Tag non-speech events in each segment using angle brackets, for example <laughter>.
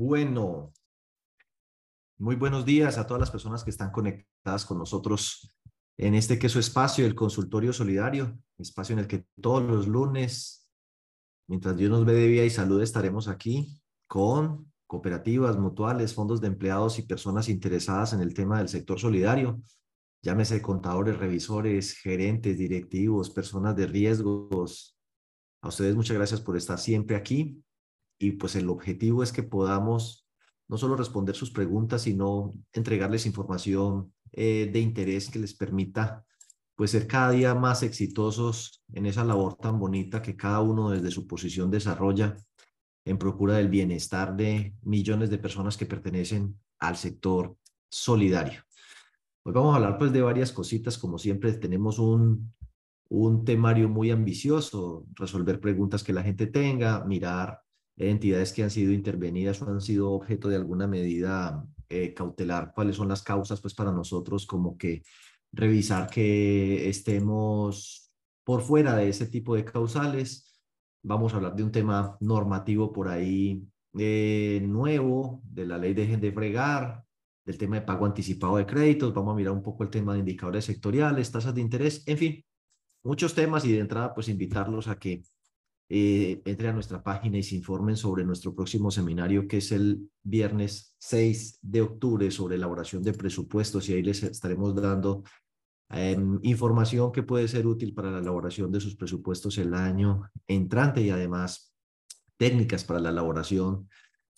Bueno, muy buenos días a todas las personas que están conectadas con nosotros en este queso espacio, el consultorio solidario, espacio en el que todos los lunes, mientras Dios nos ve de vida y salud, estaremos aquí con cooperativas, mutuales, fondos de empleados y personas interesadas en el tema del sector solidario. Llámese contadores, revisores, gerentes, directivos, personas de riesgos. A ustedes muchas gracias por estar siempre aquí. Y pues el objetivo es que podamos no solo responder sus preguntas, sino entregarles información eh, de interés que les permita pues ser cada día más exitosos en esa labor tan bonita que cada uno desde su posición desarrolla en procura del bienestar de millones de personas que pertenecen al sector solidario. Hoy vamos a hablar pues de varias cositas, como siempre tenemos un, un temario muy ambicioso, resolver preguntas que la gente tenga, mirar entidades que han sido intervenidas o han sido objeto de alguna medida eh, cautelar, cuáles son las causas, pues para nosotros como que revisar que estemos por fuera de ese tipo de causales. Vamos a hablar de un tema normativo por ahí eh, nuevo, de la ley Dejen de Fregar, del tema de pago anticipado de créditos, vamos a mirar un poco el tema de indicadores sectoriales, tasas de interés, en fin, muchos temas y de entrada pues invitarlos a que eh, entre a nuestra página y se informen sobre nuestro próximo seminario que es el viernes 6 de octubre sobre elaboración de presupuestos y ahí les estaremos dando em, información que puede ser útil para la elaboración de sus presupuestos el año entrante y además técnicas para la elaboración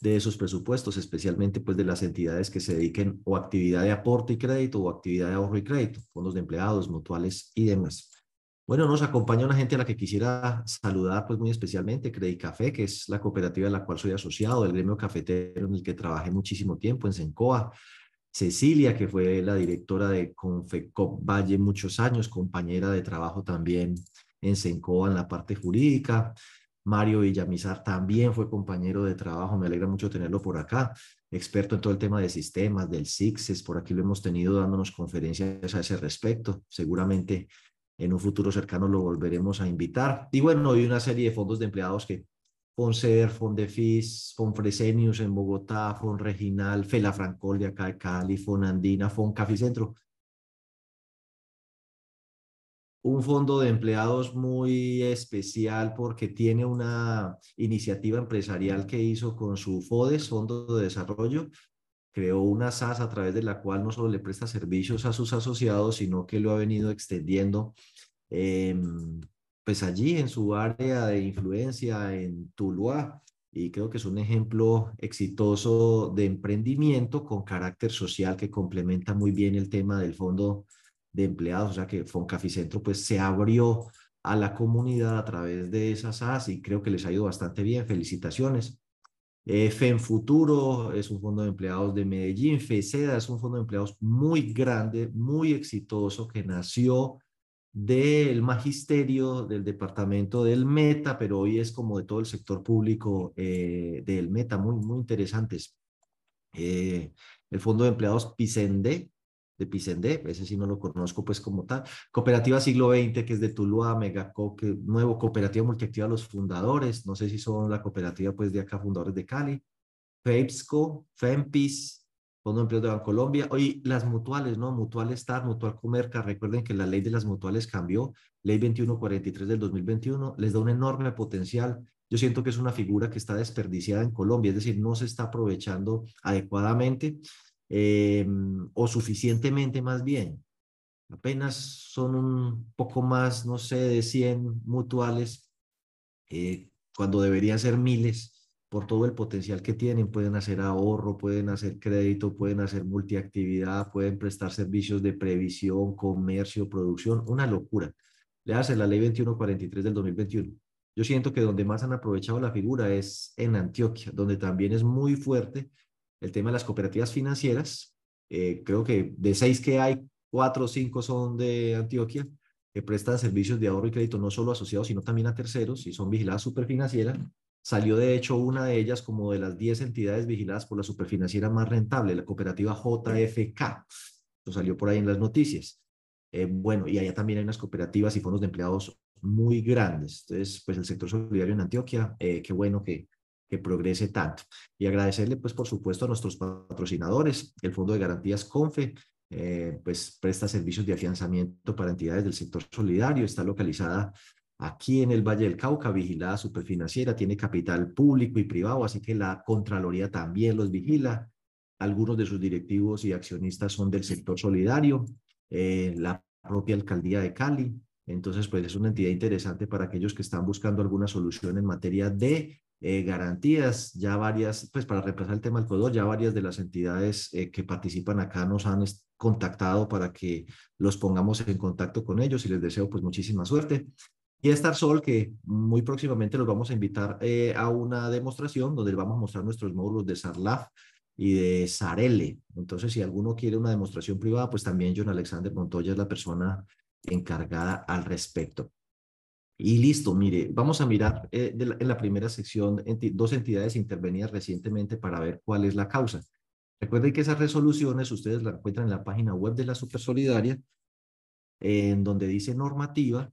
de esos presupuestos, especialmente pues de las entidades que se dediquen o actividad de aporte y crédito o actividad de ahorro y crédito, fondos de empleados, mutuales y demás. Bueno, nos acompaña una gente a la que quisiera saludar pues muy especialmente, Credit Café, que es la cooperativa de la cual soy asociado, del gremio cafetero en el que trabajé muchísimo tiempo en Sencoa. Cecilia, que fue la directora de Confecop Valle muchos años, compañera de trabajo también en Sencoa en la parte jurídica. Mario Villamizar también fue compañero de trabajo, me alegra mucho tenerlo por acá, experto en todo el tema de sistemas, del SIXES, por aquí lo hemos tenido dándonos conferencias a ese respecto. Seguramente en un futuro cercano lo volveremos a invitar. Y bueno, hay una serie de fondos de empleados que Fonser, Fondefis, Fonfresenius en Bogotá, Fonreginal, Felafrancol de acá de Cali, Fonandina, Foncaficentro. Un fondo de empleados muy especial porque tiene una iniciativa empresarial que hizo con su FODES, Fondo de Desarrollo, creó una SAS a través de la cual no solo le presta servicios a sus asociados, sino que lo ha venido extendiendo em, pues allí en su área de influencia en Tuluá. Y creo que es un ejemplo exitoso de emprendimiento con carácter social que complementa muy bien el tema del fondo de empleados, o sea que Foncaficentro pues se abrió a la comunidad a través de esas SAS y creo que les ha ido bastante bien. Felicitaciones. Eh, FENFuturo es un fondo de empleados de Medellín. FECEDA es un fondo de empleados muy grande, muy exitoso, que nació del magisterio del departamento del Meta, pero hoy es como de todo el sector público eh, del Meta, muy, muy interesantes. Eh, el fondo de empleados PICENDE de Pisendé, ese sí no lo conozco pues como tal. Cooperativa Siglo XX, que es de Tuluá, Megaco, que nuevo Cooperativa Multiactiva Los Fundadores, no sé si son la cooperativa pues de acá, Fundadores de Cali. FEPSCO, FEMPIS, Fondo de Empleo de Bancolombia. Oye, las mutuales, ¿no? Mutual Star, Mutual Comerca, recuerden que la ley de las mutuales cambió, ley 2143 del 2021, les da un enorme potencial. Yo siento que es una figura que está desperdiciada en Colombia, es decir, no se está aprovechando adecuadamente eh, o suficientemente más bien. Apenas son un poco más, no sé, de 100 mutuales, eh, cuando deberían ser miles por todo el potencial que tienen. Pueden hacer ahorro, pueden hacer crédito, pueden hacer multiactividad, pueden prestar servicios de previsión, comercio, producción, una locura. Le hace la ley 2143 del 2021. Yo siento que donde más han aprovechado la figura es en Antioquia, donde también es muy fuerte el tema de las cooperativas financieras. Eh, creo que de seis que hay, cuatro o cinco son de Antioquia, que prestan servicios de ahorro y crédito no solo asociados, sino también a terceros y son vigiladas superfinancieras. Salió de hecho una de ellas como de las diez entidades vigiladas por la superfinanciera más rentable, la cooperativa JFK. Eso salió por ahí en las noticias. Eh, bueno, y allá también hay unas cooperativas y fondos de empleados muy grandes. Entonces, pues el sector solidario en Antioquia, eh, qué bueno que, que progrese tanto. Y agradecerle, pues, por supuesto, a nuestros patrocinadores, el Fondo de Garantías CONFE, eh, pues presta servicios de afianzamiento para entidades del sector solidario, está localizada aquí en el Valle del Cauca, vigilada superfinanciera, tiene capital público y privado, así que la Contraloría también los vigila. Algunos de sus directivos y accionistas son del sector solidario, eh, la propia alcaldía de Cali. Entonces, pues es una entidad interesante para aquellos que están buscando alguna solución en materia de eh, garantías. Ya varias, pues para repasar el tema del CODOR, ya varias de las entidades eh, que participan acá nos han contactado para que los pongamos en contacto con ellos y les deseo pues muchísima suerte. Y Star Sol, que muy próximamente los vamos a invitar eh, a una demostración donde vamos a mostrar nuestros módulos de SARLAF y de SARELE. Entonces, si alguno quiere una demostración privada, pues también John Alexander Montoya es la persona encargada al respecto. Y listo, mire, vamos a mirar eh, en la primera sección dos entidades intervenidas recientemente para ver cuál es la causa. Recuerden que esas resoluciones ustedes las encuentran en la página web de la Supersolidaria, en donde dice normativa,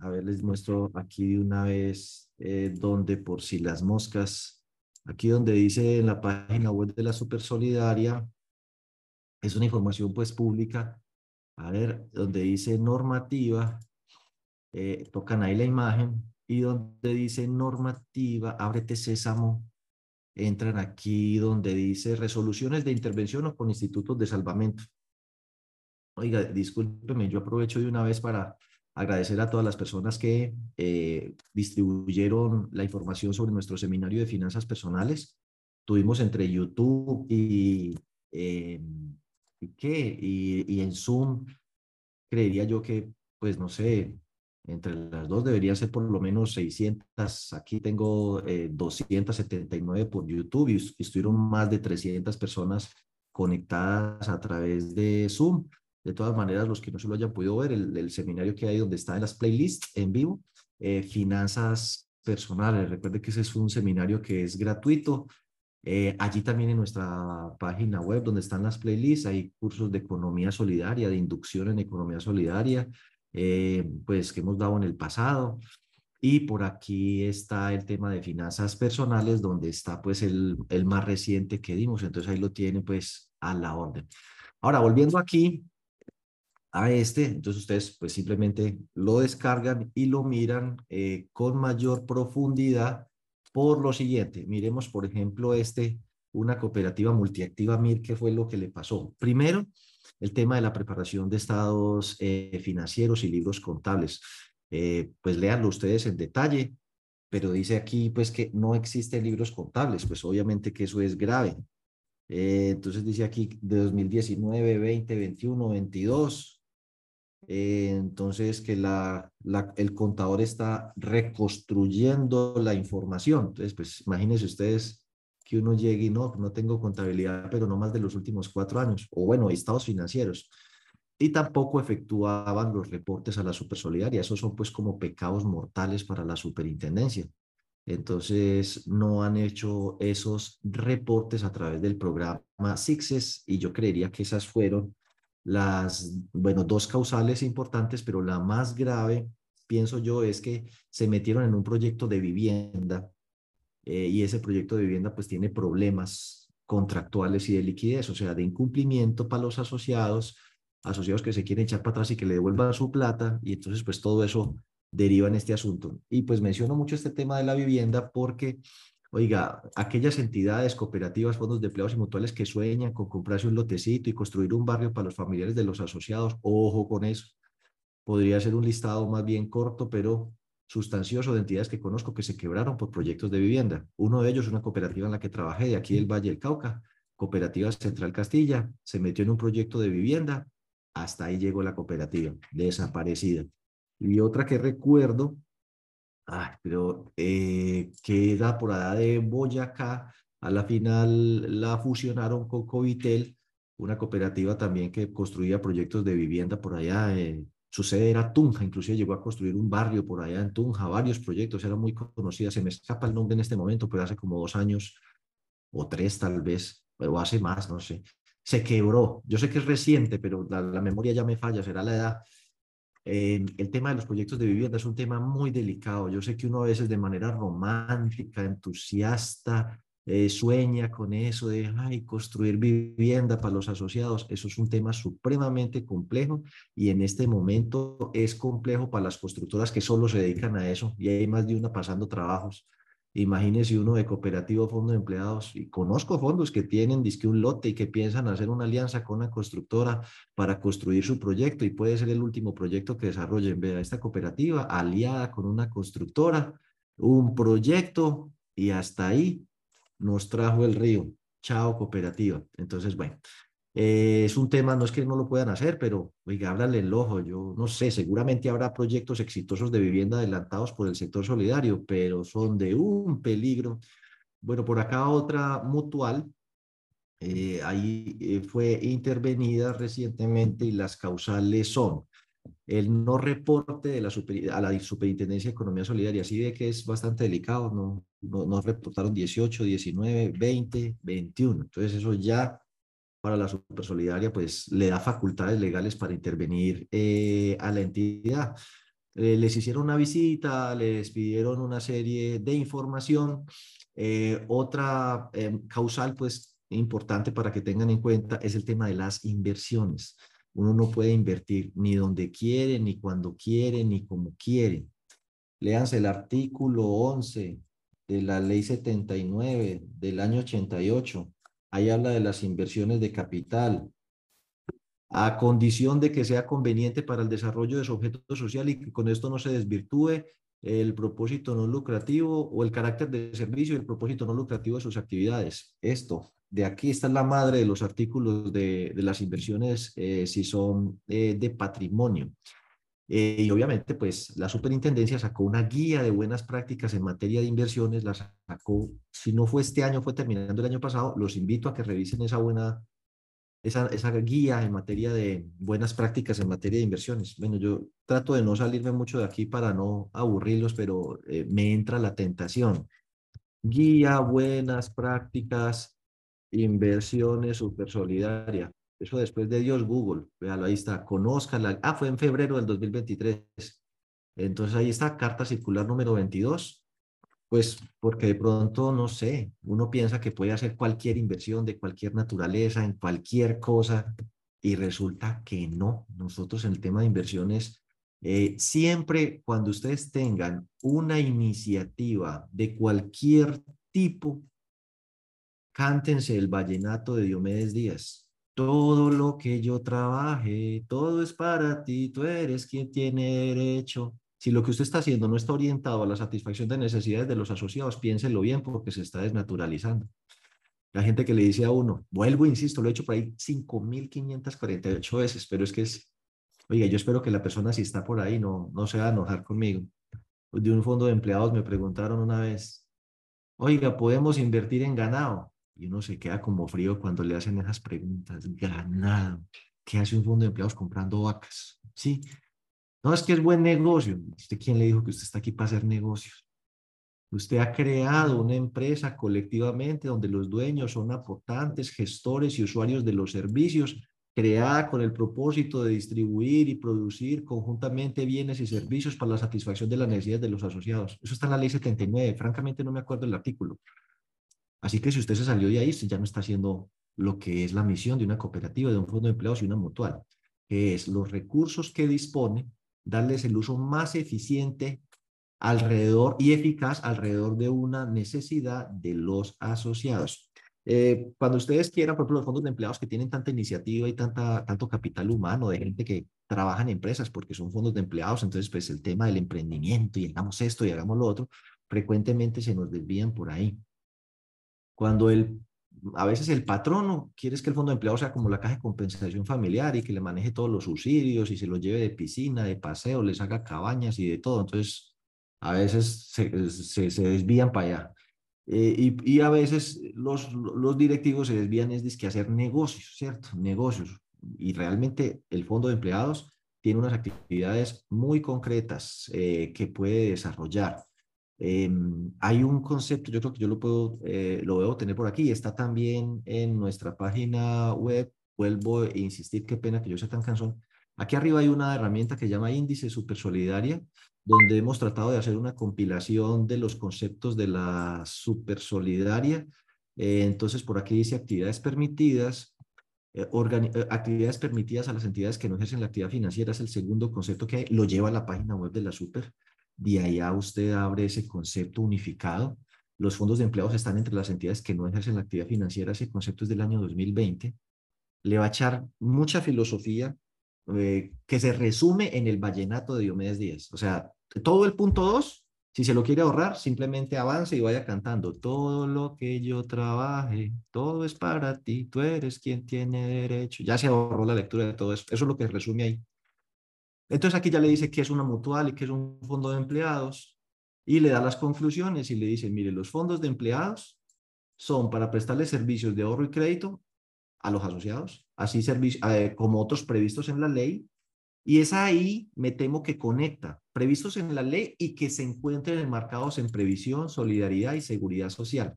a ver, les muestro aquí de una vez eh, donde por si las moscas, aquí donde dice en la página web de la Super Solidaria, es una información pues pública, a ver, donde dice normativa, eh, tocan ahí la imagen, y donde dice normativa, ábrete sésamo, entran aquí donde dice resoluciones de intervención o con institutos de salvamento. Oiga, discúlpeme, yo aprovecho de una vez para agradecer a todas las personas que eh, distribuyeron la información sobre nuestro seminario de finanzas personales. Tuvimos entre YouTube y, eh, ¿y qué? Y, en Zoom, creería yo que, pues no sé, entre las dos debería ser por lo menos 600. Aquí tengo 279 eh, por YouTube y estuvieron más de 300 personas conectadas a través de Zoom. De todas maneras, los que no se lo hayan podido ver, el, seminario que hay donde está en las playlists en vivo, eh, finanzas personales. Recuerde que ese es un seminario que es gratuito. Eh, allí también en nuestra página web donde están las playlists hay cursos de economía solidaria, de inducción en economía solidaria, eh, pues que hemos dado en el pasado. Y por aquí está el tema de finanzas personales, donde está pues el, el más reciente que dimos. Entonces ahí lo tienen pues a la orden. Ahora, volviendo aquí, a este, entonces ustedes pues simplemente lo descargan y lo miran eh, con mayor profundidad por lo siguiente. Miremos, por ejemplo, este, una cooperativa multiactiva MIR, ¿qué fue lo que le pasó? Primero, el tema de la preparación de estados eh, financieros y libros contables. Eh, pues leanlo ustedes en detalle, pero dice aquí pues que no existen libros contables, pues obviamente que eso es grave. entonces dice aquí de 2019, 20, 21, 22, eh, entonces, que la, el contador está reconstruyendo la información. Entonces, pues imagínense ustedes que uno llegue y no, no tengo contabilidad, pero no más de los últimos cuatro años, o bueno, estados financieros. Y tampoco efectuaban los reportes a la supersolidaria. Esos son pues como pecados mortales para la superintendencia. Entonces, no han hecho esos reportes a través del programa SIXES y yo creería que esas fueron las, bueno, dos causales importantes, pero la más grave, pienso yo, es que se metieron en un proyecto de vivienda eh, y ese proyecto de vivienda pues tiene problemas contractuales y de liquidez, o sea, de incumplimiento para los asociados, asociados que se quieren echar para atrás y que le devuelvan su plata y entonces pues todo eso deriva en este asunto. Y pues menciono mucho este tema de la vivienda porque Oiga, aquellas entidades cooperativas, fondos de empleados y mutuales que sueñan con comprarse un lotecito y construir un barrio para los familiares de los asociados, ojo con eso. Podría ser un listado más bien corto, pero sustancioso de entidades que conozco que se quebraron por proyectos de vivienda. Uno de ellos, una cooperativa en la que trabajé de aquí del Valle del Cauca, Cooperativa Central Castilla, se metió en un proyecto de vivienda, hasta ahí llegó la cooperativa, desaparecida. Y otra que recuerdo Ah, pero eh, queda por allá de Boyacá. A la final la fusionaron con Covitel, una cooperativa también que construía proyectos de vivienda por allá. Su sede era Tunja, inclusive llegó a construir un barrio por allá en Tunja, varios proyectos, era muy conocida. Se me escapa el nombre en este momento, pero hace como dos años o tres tal vez, pero hace más, no sé. Se quebró. Yo sé que es reciente, pero la, memoria ya me falla, será la edad Eh, el tema de los proyectos de vivienda es un tema muy delicado. Yo sé que uno a veces de manera romántica, entusiasta, eh, sueña con eso de construir vivienda para los asociados. Eso es un tema supremamente complejo y en este momento es complejo para las constructoras que solo se dedican a eso y hay más de una pasando trabajos. Imagínese uno de cooperativo fondo de empleados y conozco fondos que tienen disque un lote y que piensan hacer una alianza con una constructora para construir su proyecto y puede ser el último proyecto que desarrollen. Vea, esta cooperativa aliada con una constructora, un proyecto y hasta ahí nos trajo el río. Chao cooperativa. Entonces, bueno, eh, es un tema, no es que no lo puedan hacer, pero oiga, háblale el ojo. Yo no sé, seguramente habrá proyectos exitosos de vivienda adelantados por el sector solidario, pero son de un peligro. Bueno, por acá otra mutual, eh, ahí eh, fue intervenida recientemente y las causales son el no reporte de la a la Superintendencia de Economía Solidaria. Así ve que es bastante delicado, no, no, reportaron 18, 19, 20, 21. Entonces eso ya para la Supersolidaria, pues le da facultades legales para intervenir eh, a la entidad. Eh, les hicieron una visita, les pidieron una serie de información. Eh, otra causal, pues importante para que tengan en cuenta, es el tema de las inversiones. Uno no puede invertir ni donde quiere, ni cuando quiere, ni como quiere. Léanse el artículo 11 de la ley 79 del año 88 Ahí habla de las inversiones de capital, a condición de que sea conveniente para el desarrollo de su objeto social y que con esto no se desvirtúe el propósito no lucrativo o el carácter de servicio y el propósito no lucrativo de sus actividades. Esto, de aquí está la madre de los artículos de, las inversiones eh, si son eh, de patrimonio. Eh, y obviamente, pues la superintendencia sacó una guía de buenas prácticas en materia de inversiones, la sacó, si no fue este año, fue terminando el año pasado, los invito a que revisen esa buena, esa, esa guía en materia de buenas prácticas en materia de inversiones. Bueno, yo trato de no salirme mucho de aquí para no aburrirlos, pero eh, me entra la tentación. Guía, buenas prácticas, inversiones super solidaria. Eso después de Dios, Google. Véalo, ahí está. Conózcala. Ah, fue en febrero del 2023. Entonces ahí está, carta circular número 22. Pues porque de pronto, no sé, uno piensa que puede hacer cualquier inversión de cualquier naturaleza, en cualquier cosa, y resulta que no. Nosotros en el tema de inversiones, eh, siempre cuando ustedes tengan una iniciativa de cualquier tipo, cántense el vallenato de Diomedes Díaz. Todo lo que yo trabaje, todo es para ti, tú eres quien tiene derecho. Si lo que usted está haciendo no está orientado a la satisfacción de necesidades de los asociados, piénselo bien porque se está desnaturalizando. La gente que le dice a uno, vuelvo, insisto, lo he hecho por ahí 5.548 veces, pero es que es, oiga, yo espero que la persona si está por ahí no, no se va a enojar conmigo. De un fondo de empleados me preguntaron una vez, oiga, ¿podemos invertir en ganado? Y uno se queda como frío cuando le hacen esas preguntas. Ganado. ¿Qué hace un fondo de empleados comprando vacas? Sí. No, es que es buen negocio. ¿Usted quién le dijo que usted está aquí para hacer negocios? Usted ha creado una empresa colectivamente donde los dueños son aportantes, gestores y usuarios de los servicios, creada con el propósito de distribuir y producir conjuntamente bienes y servicios para la satisfacción de las necesidades de los asociados. Eso está en la ley 79. Francamente no me acuerdo el artículo. Así que si usted se salió de ahí, usted ya no está haciendo lo que es la misión de una cooperativa, de un fondo de empleados y una mutual, que es los recursos que dispone, darles el uso más eficiente alrededor y eficaz alrededor de una necesidad de los asociados. Eh, cuando ustedes quieran, por ejemplo, los fondos de empleados que tienen tanta iniciativa y tanta, tanto capital humano de gente que trabaja en empresas porque son fondos de empleados, entonces pues el tema del emprendimiento y hagamos esto y hagamos lo otro, frecuentemente se nos desvían por ahí. Cuando el, a veces el patrono quiere que el fondo de empleado sea como la caja de compensación familiar y que le maneje todos los subsidios y se los lleve de piscina, de paseo, les haga cabañas y de todo. Entonces, a veces se, desvían para allá. Eh, y, a veces los, directivos se desvían es que hacer negocios, ¿cierto? Negocios. Y realmente el fondo de empleados tiene unas actividades muy concretas eh, que puede desarrollar. Em, hay un concepto, yo creo que yo lo puedo, eh, lo debo tener por aquí, está también en nuestra página web, vuelvo a insistir, qué pena que yo sea tan cansón, Aquí arriba hay una herramienta que se llama índice supersolidaria, donde hemos tratado de hacer una compilación de los conceptos de la supersolidaria. Eh, entonces, por aquí dice actividades permitidas. Eh, eh, actividades permitidas a las entidades que no ejercen la actividad financiera es el segundo concepto que lo lleva a la página web de la Super. De allá usted abre ese concepto unificado. Los fondos de empleados están entre las entidades que no ejercen la actividad financiera. Ese concepto es del año 2020. Le va a echar mucha filosofía eh, que se resume en el vallenato de Diomedes Díaz. O sea, todo el punto 2, si se lo quiere ahorrar, simplemente avance y vaya cantando. Todo lo que yo trabaje, todo es para ti, tú eres quien tiene derecho. Ya se ahorró la lectura de todo eso. Eso es lo que resume ahí. Entonces aquí ya le dice que es una mutual y que es un fondo de empleados y le da las conclusiones y le dice, mire, los fondos de empleados son para prestarle servicios de ahorro y crédito a los asociados, así eh, como otros previstos en la ley, y es ahí, me temo que conecta, previstos en la ley y que se encuentren enmarcados en previsión, solidaridad y seguridad social.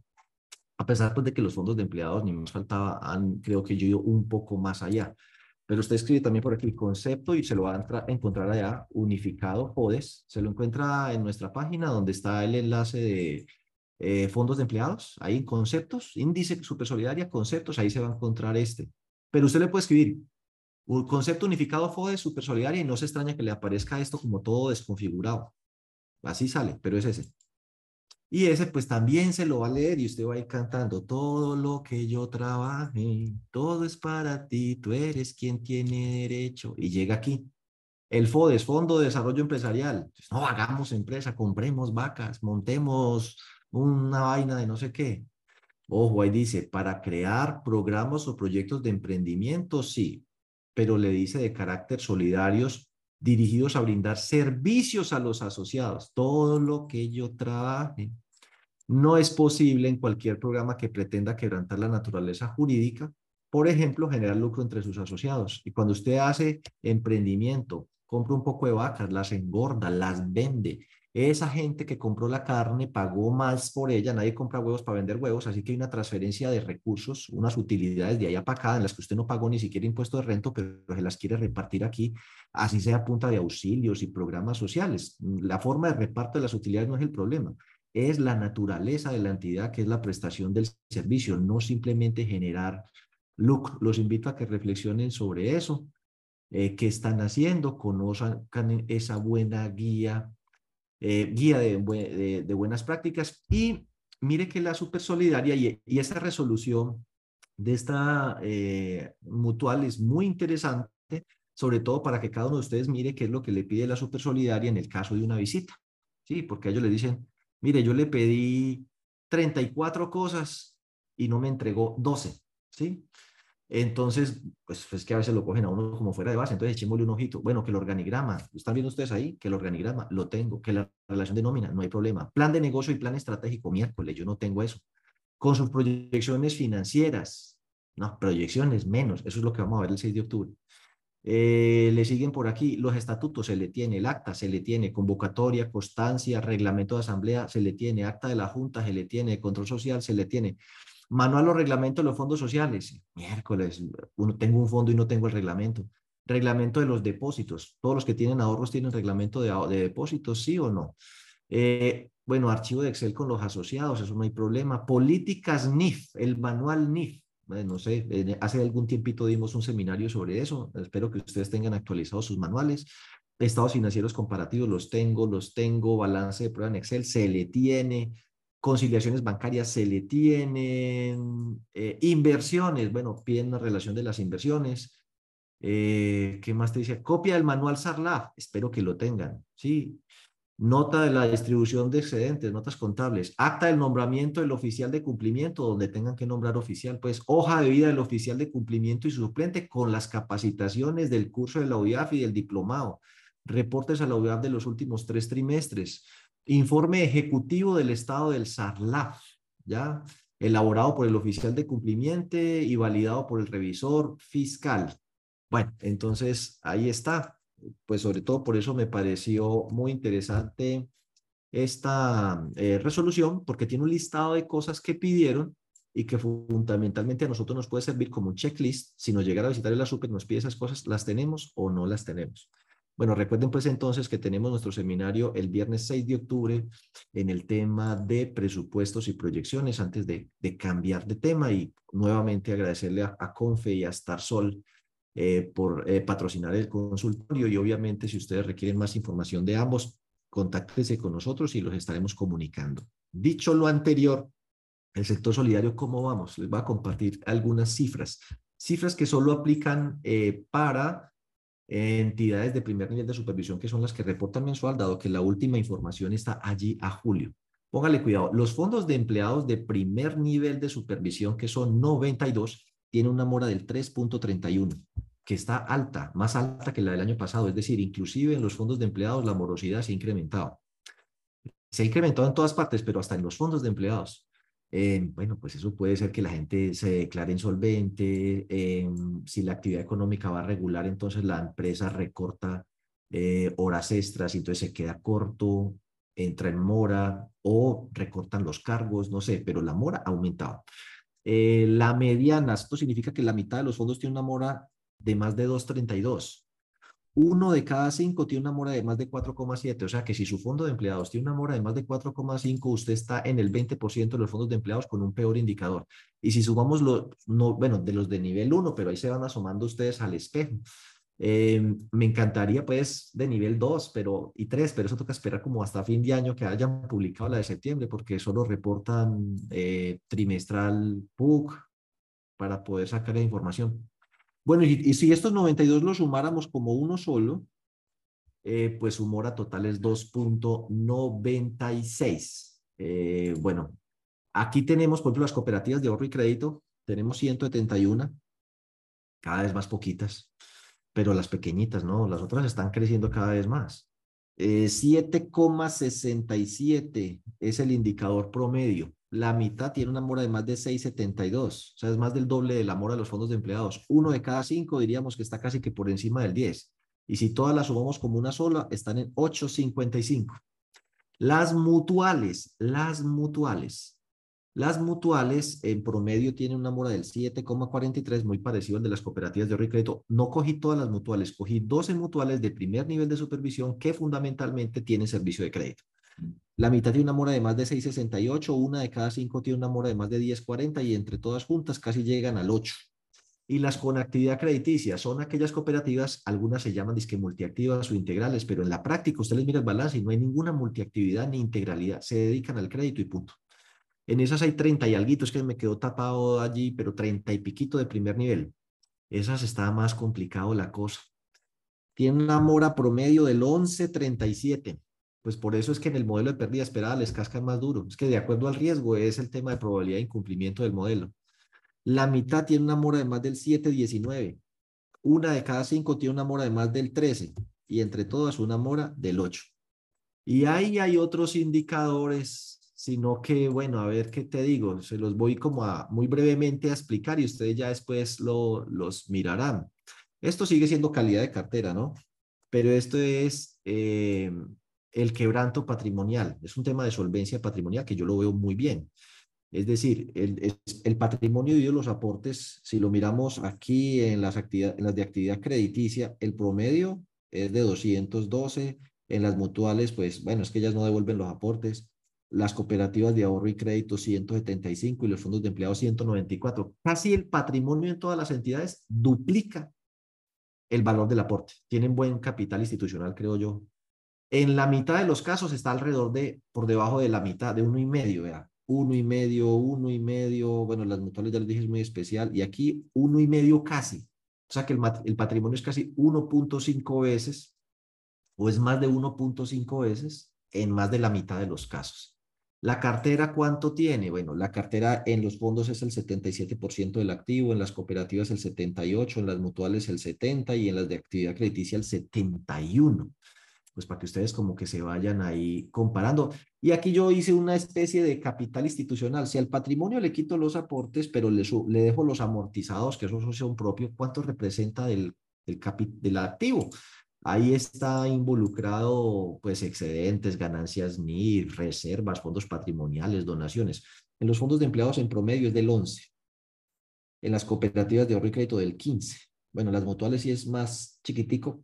A pesar pues, de que los fondos de empleados, ni más faltaba, creo que yo un poco más allá. Pero usted escribe también por aquí concepto y se lo va a encontrar allá, unificado FODES. Se lo encuentra en nuestra página donde está el enlace de eh, fondos de empleados, ahí conceptos, índice supersolidaria, conceptos, ahí se va a encontrar este. Pero usted le puede escribir un concepto unificado FODES supersolidaria y no se extraña que le aparezca esto como todo desconfigurado. Así sale, pero es ese. Y ese pues también se lo va a leer y usted va a ir cantando, todo lo que yo trabaje, todo es para ti, tú eres quien tiene derecho. Y llega aquí, el FODES, Fondo de Desarrollo Empresarial. No hagamos empresa, compremos vacas, montemos una vaina de no sé qué. Ojo, ahí dice, para crear programas o proyectos de emprendimiento, sí, pero le dice de carácter solidarios dirigidos a brindar servicios a los asociados. Todo lo que yo trabaje no es posible en cualquier programa que pretenda quebrantar la naturaleza jurídica, por ejemplo, generar lucro entre sus asociados. Y cuando usted hace emprendimiento, compra un poco de vacas, las engorda, las vende. Esa gente que compró la carne pagó más por ella, nadie compra huevos para vender huevos, así que hay una transferencia de recursos, unas utilidades de allá para acá en las que usted no pagó ni siquiera impuesto de rento, pero se las quiere repartir aquí, así sea a punta de auxilios y programas sociales. La forma de reparto de las utilidades no es el problema es la naturaleza de la entidad, que es la prestación del servicio, no simplemente generar lucro. Los invito a que reflexionen sobre eso, eh, qué están haciendo, conozcan esa buena guía, eh, guía de, buenas prácticas y mire que la super solidaria y, y esa resolución de esta eh, mutual es muy interesante, sobre todo para que cada uno de ustedes mire qué es lo que le pide la super solidaria en el caso de una visita. Sí, porque ellos le dicen, mire, yo le pedí 34 cosas y no me entregó 12, ¿sí? Entonces, pues es que a veces lo cogen a uno como fuera de base, entonces echémosle un ojito. Bueno, que el organigrama, ¿están viendo ustedes ahí? Que el organigrama lo tengo, que la relación de nómina, no hay problema. Plan de negocio y plan estratégico, miércoles, yo no tengo eso. Con sus proyecciones financieras, no, proyecciones menos, eso es lo que vamos a ver el 6 de octubre. Eh, le siguen por aquí los estatutos, se le tiene el acta, se le tiene convocatoria, constancia, reglamento de asamblea, se le tiene acta de la junta, se le tiene control social, se le tiene manual o reglamento de los fondos sociales. Miércoles, uno, tengo un fondo y no tengo el reglamento. Reglamento de los depósitos. Todos los que tienen ahorros tienen reglamento de, de depósitos, sí o no. Eh, bueno, archivo de Excel con los asociados, eso no hay problema. Políticas NIF, el manual NIF no sé, hace algún tiempito dimos un seminario sobre eso, espero que ustedes tengan actualizados sus manuales. Estados financieros comparativos los tengo, los tengo, balance de prueba en Excel se le tiene, conciliaciones bancarias se le tienen, eh, inversiones, bueno, piden una relación de las inversiones. Eh, ¿Qué más te dice? Copia del manual SARLAF, espero que lo tengan, ¿sí? nota de la distribución de excedentes, notas contables, acta del nombramiento del oficial de cumplimiento, donde tengan que nombrar oficial, pues hoja de vida del oficial de cumplimiento y suplente con las capacitaciones del curso de la UIAF y del diplomado, reportes a la UIAF de los últimos tres trimestres, informe ejecutivo del estado del SARLAF, ¿ya? Elaborado por el oficial de cumplimiento y validado por el revisor fiscal. Bueno, entonces ahí está pues sobre todo por eso me pareció muy interesante esta eh, resolución, porque tiene un listado de cosas que pidieron y que fundamentalmente a nosotros nos puede servir como un checklist. Si nos llegara a visitar el super nos pide esas cosas, ¿las tenemos o no las tenemos? Bueno, recuerden pues entonces que tenemos nuestro seminario el viernes 6 de octubre en el tema de presupuestos y proyecciones antes de, cambiar de tema y nuevamente agradecerle a, Confe y a Starsol eh, por eh, patrocinar el consultorio y obviamente si ustedes requieren más información de ambos, contáctense con nosotros y los estaremos comunicando. Dicho lo anterior, el sector solidario, ¿cómo vamos? Les voy a compartir algunas cifras. Cifras que solo aplican eh, para entidades de primer nivel de supervisión, que son las que reportan mensual, dado que la última información está allí a julio. Póngale cuidado, los fondos de empleados de primer nivel de supervisión, que son 92, tienen una mora del 3.31, que está alta, más alta que la del año pasado. Es decir, inclusive en los fondos de empleados la morosidad se ha incrementado. Se ha incrementado en todas partes, pero hasta en los fondos de empleados. Eh, bueno, pues eso puede ser que la gente se declare insolvente, eh, si la actividad económica va a regular, entonces la empresa recorta eh, horas extras y entonces se queda corto, entra en mora o recortan los cargos, no sé, pero la mora ha aumentado. la mediana, esto significa que la mitad de los fondos tiene una mora de más de 2.32 uno de cada cinco tiene una mora de más de 4,7. O sea que si su fondo de empleados tiene una mora de más de 4,5, usted está en el 20% de los fondos de empleados con un peor indicador. Y si sumamos los, no, bueno, de los de nivel 1, pero ahí se van asomando ustedes al espejo. Em, me encantaría pues de nivel 2 pero, y 3, pero eso toca esperar como hasta fin de año que hayan publicado la de septiembre porque solo reportan eh, trimestral PUC para poder sacar la información. Bueno, y, si estos 92 los sumáramos como uno solo, eh, pues su mora total es 2.96. Eh, bueno, aquí tenemos, por ejemplo, las cooperativas de ahorro y crédito, tenemos 171, cada vez más poquitas, pero las pequeñitas, ¿no? Las otras están creciendo cada vez más. 7,67 eh, es el indicador promedio la mitad tiene una mora de más de 6,72. O sea, es más del doble de la mora de los fondos de empleados. Uno de cada cinco diríamos que está casi que por encima del 10. Y si todas las sumamos como una sola, están en 8,55. Las mutuales, las mutuales. Las mutuales en promedio tienen una mora del 7,43, muy parecido al de las cooperativas de ahorro y crédito. No cogí todas las mutuales, cogí 12 mutuales de primer nivel de supervisión que fundamentalmente tienen servicio de crédito. La mitad tiene una mora de más de 6,68, una de cada cinco tiene una mora de más de 10,40 y entre todas juntas casi llegan al 8. Y las con actividad crediticia son aquellas cooperativas, algunas se llaman disque multiactivas o integrales, pero en la práctica usted les mira el balance y no hay ninguna multiactividad ni integralidad, se dedican al crédito y punto. En esas hay 30 y algo, es que me quedó tapado allí, pero 30 y piquito de primer nivel. Esas está más complicado la cosa. Tiene una mora promedio del 11,37 pues por eso es que en el modelo de pérdida esperada les cascan más duro. Es que de acuerdo al riesgo es el tema de probabilidad de incumplimiento del modelo. La mitad tiene una mora de más del 7,19. Una de cada cinco tiene una mora de más del 13 y entre todas una mora del 8. Y ahí hay otros indicadores, sino que, bueno, a ver qué te digo, se los voy como a muy brevemente a explicar y ustedes ya después lo, los mirarán. Esto sigue siendo calidad de cartera, ¿no? Pero esto es eh, el quebranto patrimonial. Es un tema de solvencia patrimonial que yo lo veo muy bien. Es decir, el, el patrimonio de los aportes, si lo miramos aquí en las, actividades, en las de actividad crediticia, el promedio es de 212, en las mutuales, pues bueno, es que ellas no devuelven los aportes, las cooperativas de ahorro y crédito 175 y los fondos de empleados 194. Casi el patrimonio en todas las entidades duplica el valor del aporte. Tienen buen capital institucional, creo yo, en la mitad de los casos está alrededor de, por debajo de la mitad, de uno y medio, vea. Uno y medio, uno y medio, bueno, las mutuales ya les dije es muy especial, y aquí uno y medio casi. O sea que el, patrimonio es casi 1.5 veces, o es más de 1.5 veces, en más de la mitad de los casos. ¿La cartera cuánto tiene? Bueno, la cartera en los fondos es el 77% del activo, en las cooperativas el 78%, en las mutuales el 70% y en las de actividad crediticia el 71% pues para que ustedes como que se vayan ahí comparando. Y aquí yo hice una especie de capital institucional. Si al patrimonio le quito los aportes, pero le, le dejo los amortizados, que esos son propios, ¿cuánto representa del, del, del activo? Ahí está involucrado pues excedentes, ganancias NIR, reservas, fondos patrimoniales, donaciones. En los fondos de empleados en promedio es del 11. En las cooperativas de ahorro y crédito del 15. Bueno, las mutuales sí es más chiquitico.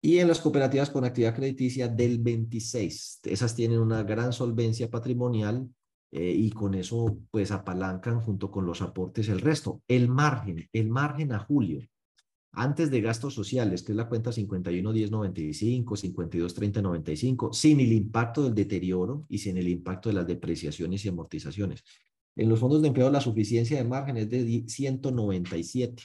Y en las cooperativas con actividad crediticia del 26. Esas tienen una gran solvencia patrimonial eh, y con eso pues apalancan junto con los aportes el resto. El margen, el margen a julio antes de gastos sociales, que es la cuenta 511095, 523095, sin el impacto del deterioro y sin el impacto de las depreciaciones y amortizaciones. En los fondos de empleo la suficiencia de margen es de 197.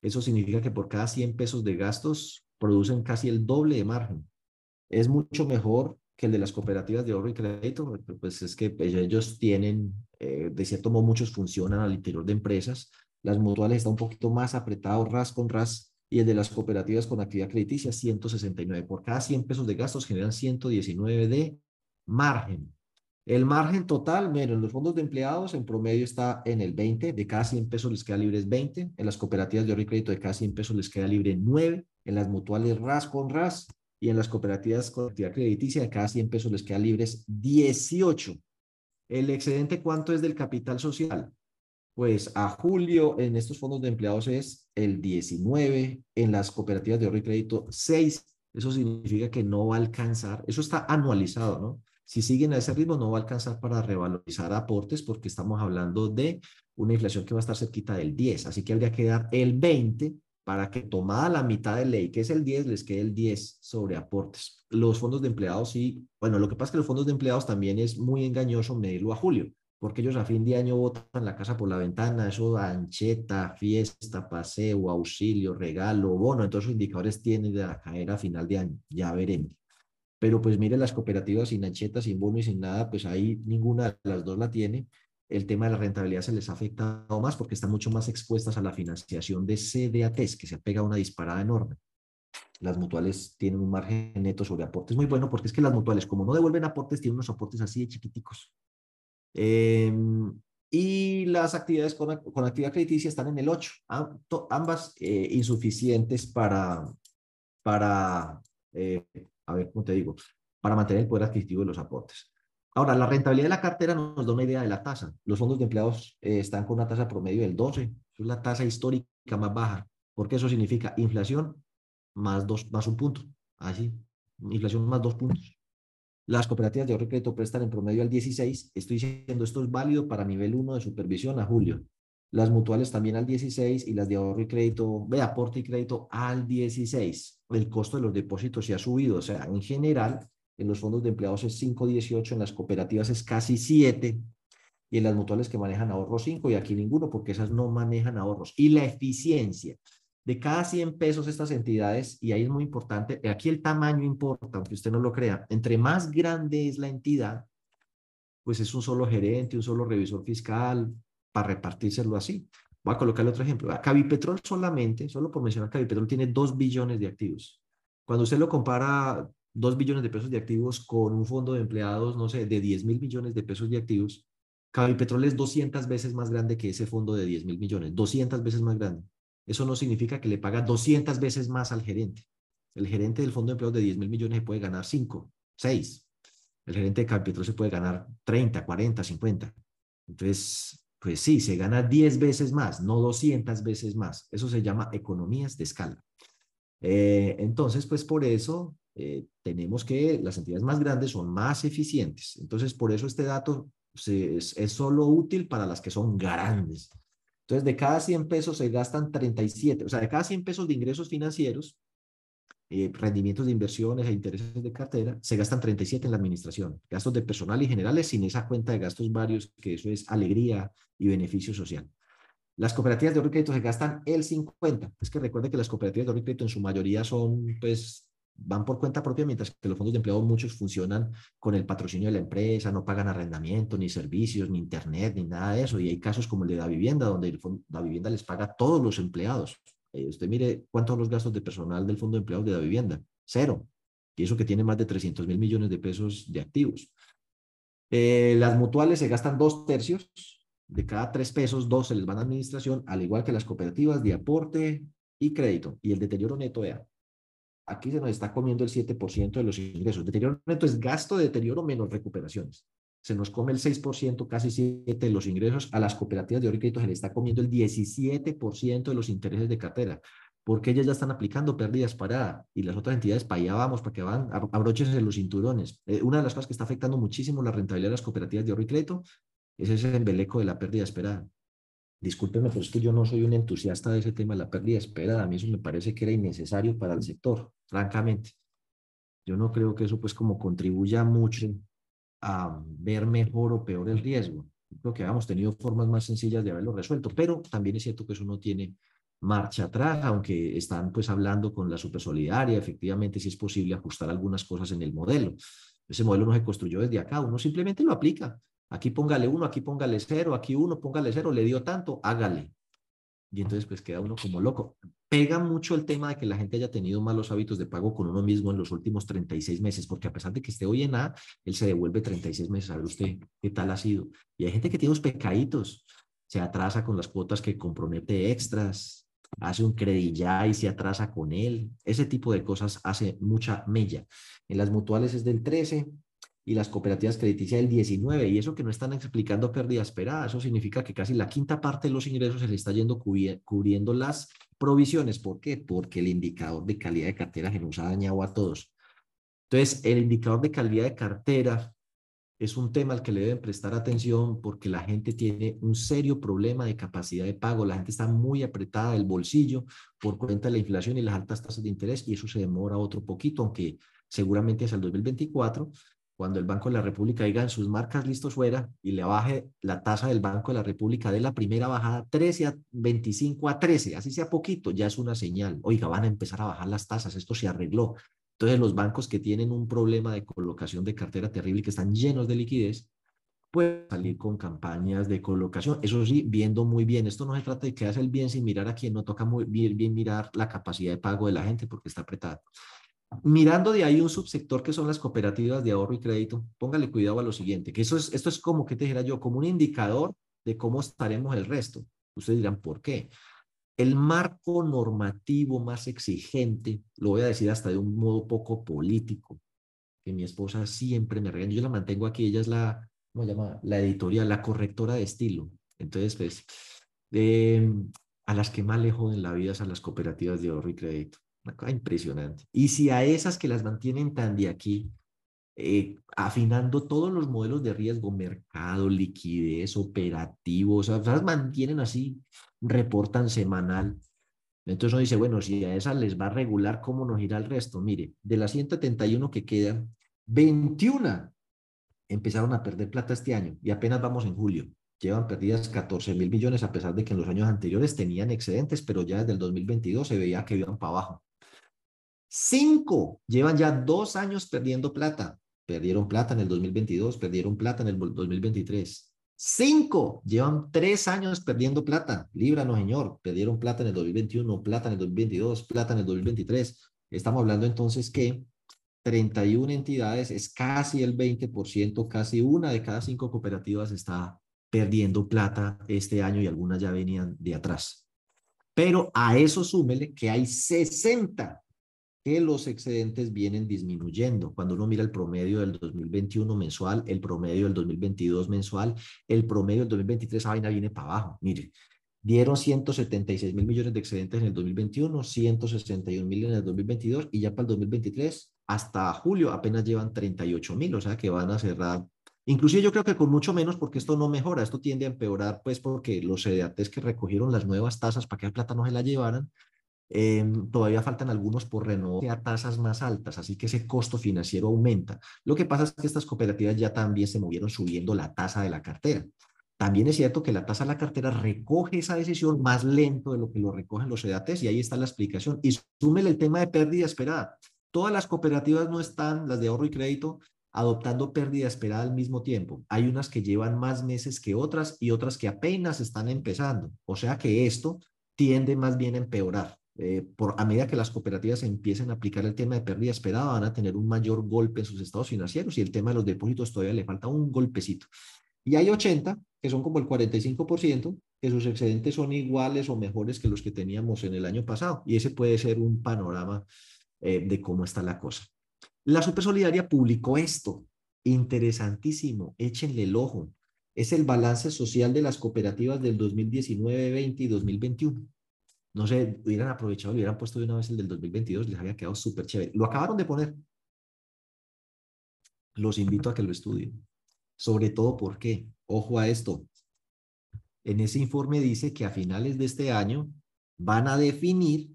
Eso significa que por cada 100 pesos de gastos producen casi el doble de margen. Es mucho mejor que el de las cooperativas de ahorro y crédito, pues es que pues, ellos tienen, eh, de cierto modo muchos funcionan al interior de empresas, las mutuales están un poquito más apretados ras con ras y el de las cooperativas con actividad crediticia 169. Por cada 100 pesos de gastos generan 119 de margen. El margen total, en los fondos de empleados en promedio está en el 20, de cada 100 pesos les queda libre 20, en las cooperativas de ahorro y crédito de cada 100 pesos les queda libre 9, en las mutuales ras con ras y en las cooperativas con actividad crediticia de cada 100 pesos les queda libres 18. ¿El excedente cuánto es del capital social? Pues a julio en estos fondos de empleados es el 19, en las cooperativas de ahorro y crédito 6. Eso significa que no va a alcanzar, eso está anualizado, ¿no? Si siguen a ese ritmo no va a alcanzar para revalorizar aportes porque estamos hablando de una inflación que va a estar cerquita del 10, así que habría que dar el 20 para que tomada la mitad de ley, que es el 10, les quede el 10 sobre aportes. Los fondos de empleados sí, bueno, lo que pasa es que los fondos de empleados también es muy engañoso medirlo a julio, porque ellos a fin de año botan la casa por la ventana, eso ancheta, fiesta, paseo, auxilio, regalo, bono, entonces los indicadores tienen a caer a final de año, ya veremos. Pero pues mire, las cooperativas sin ancheta, sin bono y sin nada, pues ahí ninguna de las dos la tiene. El tema de la rentabilidad se les ha afectado más porque están mucho más expuestas a la financiación de CDATs, que se pega una disparada enorme. Las mutuales tienen un margen neto sobre aportes muy bueno porque es que las mutuales, como no devuelven aportes, tienen unos aportes así de chiquiticos. Em, y las actividades con, con, actividad crediticia están en el 8, ambas eh, insuficientes para, para eh, a ver, ¿cómo te digo? Para mantener el poder adquisitivo de los aportes. Ahora, la rentabilidad de la cartera nos da una idea de la tasa. Los fondos de empleados eh, están con una tasa promedio del 12, es la tasa histórica más baja, porque eso significa inflación más, dos, más un punto, así, inflación más dos puntos. Las cooperativas de ahorro y crédito prestan en promedio al 16. Estoy diciendo esto es válido para nivel 1 de supervisión a julio. Las mutuales también al 16 y las de ahorro y crédito, de aporte y crédito al 16. El costo de los depósitos se ha subido. O sea, en general, en los fondos de empleados es 5.18, en las cooperativas es casi 7 y en las mutuales que manejan ahorro 5 y aquí ninguno porque esas no manejan ahorros. Y la eficiencia de cada 100 pesos estas entidades, y ahí es muy importante, aquí el tamaño importa, aunque usted no lo crea, entre más grande es la entidad, pues es un solo gerente, un solo revisor fiscal, para repartírselo así. Voy a colocarle otro ejemplo. Cavipetrol solamente, solo por mencionar Cavipetrol, tiene 2 billones de activos. Cuando usted lo compara 2 billones de pesos de activos con un fondo de empleados, no sé, de 10 mil millones de pesos de activos, Cavipetrol es 200 veces más grande que ese fondo de 10 mil millones, 200 veces más grande eso no significa que le paga 200 veces más al gerente. El gerente del fondo de empleo de 10 mil millones se puede ganar 5, 6. El gerente de Capital se puede ganar 30, 40, 50. Entonces, pues sí, se gana 10 veces más, no 200 veces más. Eso se llama economías de escala. Eh, entonces, pues por eso eh, tenemos que las entidades más grandes son más eficientes. Entonces, por eso este dato es, es solo útil para las que son grandes. Entonces, de cada 100 pesos se gastan 37, o sea, de cada 100 pesos de ingresos financieros, eh, rendimientos de inversiones e intereses de cartera, se gastan 37 en la administración, gastos de personal y generales sin esa cuenta de gastos varios, que eso es alegría y beneficio social. Las cooperativas de ahorro crédito se gastan el 50. Es que recuerde que las cooperativas de ahorro crédito en su mayoría son pues van por cuenta propia, mientras que los fondos de empleo muchos funcionan con el patrocinio de la empresa, no pagan arrendamiento, ni servicios, ni internet, ni nada de eso. Y hay casos como el de la vivienda, donde la vivienda les paga a todos los empleados. Eh, usted mire cuántos son los gastos de personal del fondo de empleados de la vivienda. Cero. Y eso que tiene más de 300 mil millones de pesos de activos. Eh, las mutuales se gastan dos tercios. De cada tres pesos, dos se les van a administración, al igual que las cooperativas de aporte y crédito. Y el deterioro neto EA aquí se nos está comiendo el 7% de los ingresos. Deterioro neto es gasto de deterioro menos recuperaciones. Se nos come el 6%, casi 7% de los ingresos, a las cooperativas de ahorro y crédito se le está comiendo el 17% de los intereses de cartera, porque ellas ya están aplicando pérdidas paradas y las otras entidades para allá vamos, para que van, abróchense los cinturones. Eh, una de las cosas que está afectando muchísimo la rentabilidad de las cooperativas de ahorro y crédito es ese embeleco de la pérdida esperada. Discúlpeme, pero es que yo no soy un entusiasta de ese tema de la pérdida esperada. A mí eso me parece que era innecesario para el sector, francamente. Yo no creo que eso pues como contribuya mucho a ver mejor o peor el riesgo. Creo que habíamos tenido formas más sencillas de haberlo resuelto, pero también es cierto que eso no tiene marcha atrás, aunque están pues hablando con la supersolidaria, efectivamente si es posible ajustar algunas cosas en el modelo. Ese modelo no se construyó desde acá, uno simplemente lo aplica. Aquí póngale uno, aquí póngale cero, aquí uno, póngale cero, le dio tanto, hágale. Y entonces pues queda uno como loco. Pega mucho el tema de que la gente haya tenido malos hábitos de pago con uno mismo en los últimos 36 meses, porque a pesar de que esté hoy en A, él se devuelve 36 meses. A ver usted qué tal ha sido. Y hay gente que tiene unos pecaditos, se atrasa con las cuotas que compromete extras, hace un credillá y se atrasa con él. Ese tipo de cosas hace mucha mella. En las mutuales es del 13, y las cooperativas crediticias el 19, y eso que no están explicando pérdida esperada, eso significa que casi la quinta parte de los ingresos se le está yendo cubriendo las provisiones. ¿Por qué? Porque el indicador de calidad de cartera que nos ha dañado a todos. Entonces, el indicador de calidad de cartera es un tema al que le deben prestar atención porque la gente tiene un serio problema de capacidad de pago, la gente está muy apretada del bolsillo por cuenta de la inflación y las altas tasas de interés y eso se demora otro poquito, aunque seguramente hacia el 2024 cuando el Banco de la República diga en sus marcas listos fuera y le baje la tasa del Banco de la República de la primera bajada 13 a 25 a 13, así sea poquito, ya es una señal. Oiga, van a empezar a bajar las tasas, esto se arregló. Entonces los bancos que tienen un problema de colocación de cartera terrible que están llenos de liquidez, pueden salir con campañas de colocación. Eso sí, viendo muy bien. Esto no se trata de que hace el bien sin mirar a quién, no toca muy bien mirar la capacidad de pago de la gente porque está apretada. Mirando de ahí un subsector que son las cooperativas de ahorro y crédito, póngale cuidado a lo siguiente, que eso es, esto es como que te yo, como un indicador de cómo estaremos el resto. Ustedes dirán, ¿por qué? El marco normativo más exigente, lo voy a decir hasta de un modo poco político, que mi esposa siempre me regaña, yo la mantengo aquí, ella es la, ¿cómo se llama? La editorial, la correctora de estilo. Entonces, pues, eh, a las que más le joden la vida es a las cooperativas de ahorro y crédito. Una cosa impresionante. Y si a esas que las mantienen tan de aquí, eh, afinando todos los modelos de riesgo, mercado, liquidez, operativos, o sea, las mantienen así, reportan semanal. Entonces uno dice, bueno, si a esas les va a regular, ¿cómo nos irá el resto? Mire, de las 171 que quedan, 21 empezaron a perder plata este año y apenas vamos en julio. Llevan perdidas 14 mil millones a pesar de que en los años anteriores tenían excedentes, pero ya desde el 2022 se veía que iban para abajo. Cinco llevan ya dos años perdiendo plata. Perdieron plata en el 2022, perdieron plata en el 2023. Cinco llevan tres años perdiendo plata. Líbranos, señor. Perdieron plata en el 2021, plata en el 2022, plata en el 2023. Estamos hablando entonces que 31 entidades es casi el 20%, casi una de cada cinco cooperativas está perdiendo plata este año y algunas ya venían de atrás. Pero a eso súmele que hay 60 que los excedentes vienen disminuyendo. Cuando uno mira el promedio del 2021 mensual, el promedio del 2022 mensual, el promedio del 2023, esa vaina viene para abajo. Mire, dieron 176 mil millones de excedentes en el 2021, 161 mil en el 2022 y ya para el 2023, hasta julio apenas llevan 38 mil, o sea que van a cerrar. Inclusive yo creo que con mucho menos porque esto no mejora, esto tiende a empeorar pues porque los CDATs que recogieron las nuevas tasas para que el plata no se la llevaran, Em, todavía faltan algunos por renovar a tasas más altas, así que ese costo financiero aumenta. Lo que pasa es que estas cooperativas ya también se movieron subiendo la tasa de la cartera. También es cierto que la tasa de la cartera recoge esa decisión más lento de lo que lo recogen los EDATs y ahí está la explicación. Y súmele el tema de pérdida esperada. Todas las cooperativas no están, las de ahorro y crédito, adoptando pérdida esperada al mismo tiempo. Hay unas que llevan más meses que otras y otras que apenas están empezando. O sea que esto tiende más bien a empeorar. Eh, por, a medida que las cooperativas empiecen a aplicar el tema de pérdida esperada, van a tener un mayor golpe en sus estados financieros y el tema de los depósitos todavía le falta un golpecito. Y hay 80, que son como el 45%, que sus excedentes son iguales o mejores que los que teníamos en el año pasado. Y ese puede ser un panorama eh, de cómo está la cosa. La Supersolidaria publicó esto interesantísimo, échenle el ojo. Es el balance social de las cooperativas del 2019, 20 y 2021. No sé, hubieran aprovechado, hubieran puesto de una vez el del 2022, les había quedado súper chévere. Lo acabaron de poner. Los invito a que lo estudien. Sobre todo porque, ojo a esto, en ese informe dice que a finales de este año van a definir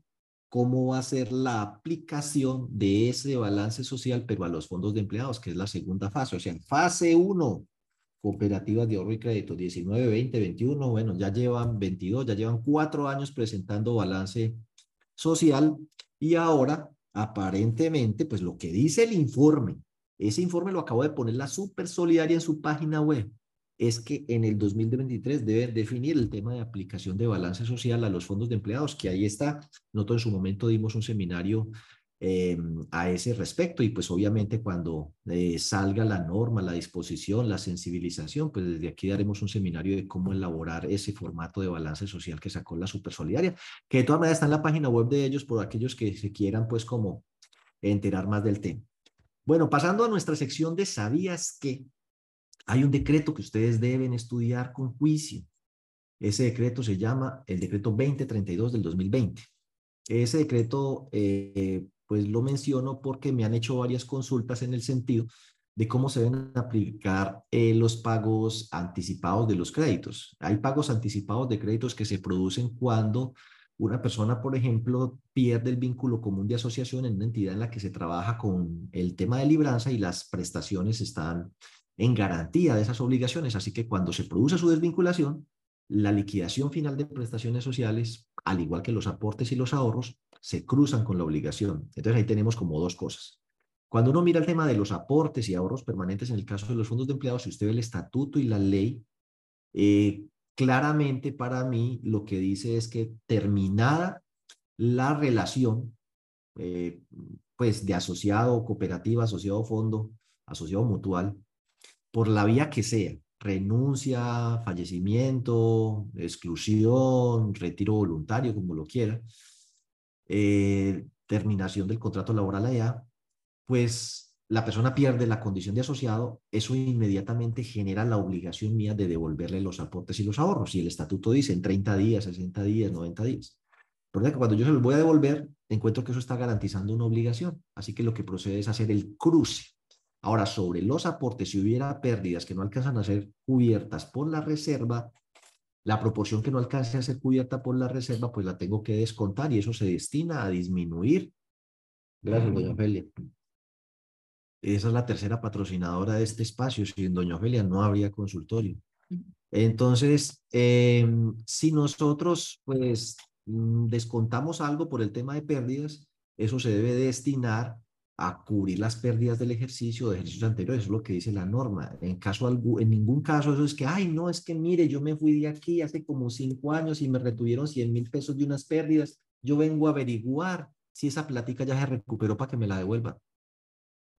cómo va a ser la aplicación de ese balance social, pero a los fondos de empleados, que es la segunda fase. O sea, fase 1, cooperativas de ahorro y crédito, 19, 20, 21, bueno, ya llevan 22, ya llevan cuatro años presentando balance social y ahora, aparentemente, pues lo que dice el informe, ese informe lo acabo de poner la Super Solidaria en su página web es que en el 2023 deben definir el tema de aplicación de balance social a los fondos de empleados, que ahí está. Nosotros en su momento dimos un seminario em, a ese respecto y pues obviamente cuando eh, salga la norma, la disposición, la sensibilización, pues desde aquí daremos un seminario de cómo elaborar ese formato de balance social que sacó la Supersolidaria, que de todas maneras está en la página web de ellos por aquellos que se quieran pues como enterar más del tema. Bueno, pasando a nuestra sección de ¿sabías qué? Hay un decreto que ustedes deben estudiar con juicio. Ese decreto se llama el decreto 2032 del 2020. Ese decreto, eh, pues lo menciono porque me han hecho varias consultas en el sentido de cómo se deben aplicar eh, los pagos anticipados de los créditos. Hay pagos anticipados de créditos que se producen cuando una persona, por ejemplo, pierde el vínculo común de asociación en una entidad en la que se trabaja con el tema de libranza y las prestaciones están en garantía de esas obligaciones. Así que cuando se produce su desvinculación, la liquidación final de prestaciones sociales, al igual que los aportes y los ahorros, se cruzan con la obligación. Entonces ahí tenemos como dos cosas. Cuando uno mira el tema de los aportes y ahorros permanentes en el caso de los fondos de empleados, si usted ve el estatuto y la ley, eh, claramente para mí lo que dice es que terminada la relación eh, pues de asociado, cooperativa, asociado fondo, asociado mutual, por la vía que sea, renuncia, fallecimiento, exclusión, retiro voluntario, como lo quiera, eh, terminación del contrato laboral allá, pues la persona pierde la condición de asociado, eso inmediatamente genera la obligación mía de devolverle los aportes y los ahorros. Y el estatuto dice en 30 días, 60 días, 90 días. Porque cuando yo se los voy a devolver, encuentro que eso está garantizando una obligación. Así que lo que procede es hacer el cruce Ahora, sobre los aportes, si hubiera pérdidas que no alcanzan a ser cubiertas por la reserva, la proporción que no alcance a ser cubierta por la reserva, pues la tengo que descontar y eso se destina a disminuir. Gracias, doña Ofelia. Esa es la tercera patrocinadora de este espacio. Sin doña Ofelia no habría consultorio. Entonces, em, si nosotros pues mm, descontamos algo por el tema de pérdidas, eso se debe destinar a cubrir las pérdidas del ejercicio de ejercicios anteriores, es lo que dice la norma. En, caso, en ningún caso eso es que, ay, no, es que mire, yo me fui de aquí hace como cinco años y me retuvieron 100 mil pesos de unas pérdidas, yo vengo a averiguar si esa plática ya se recuperó para que me la devuelvan.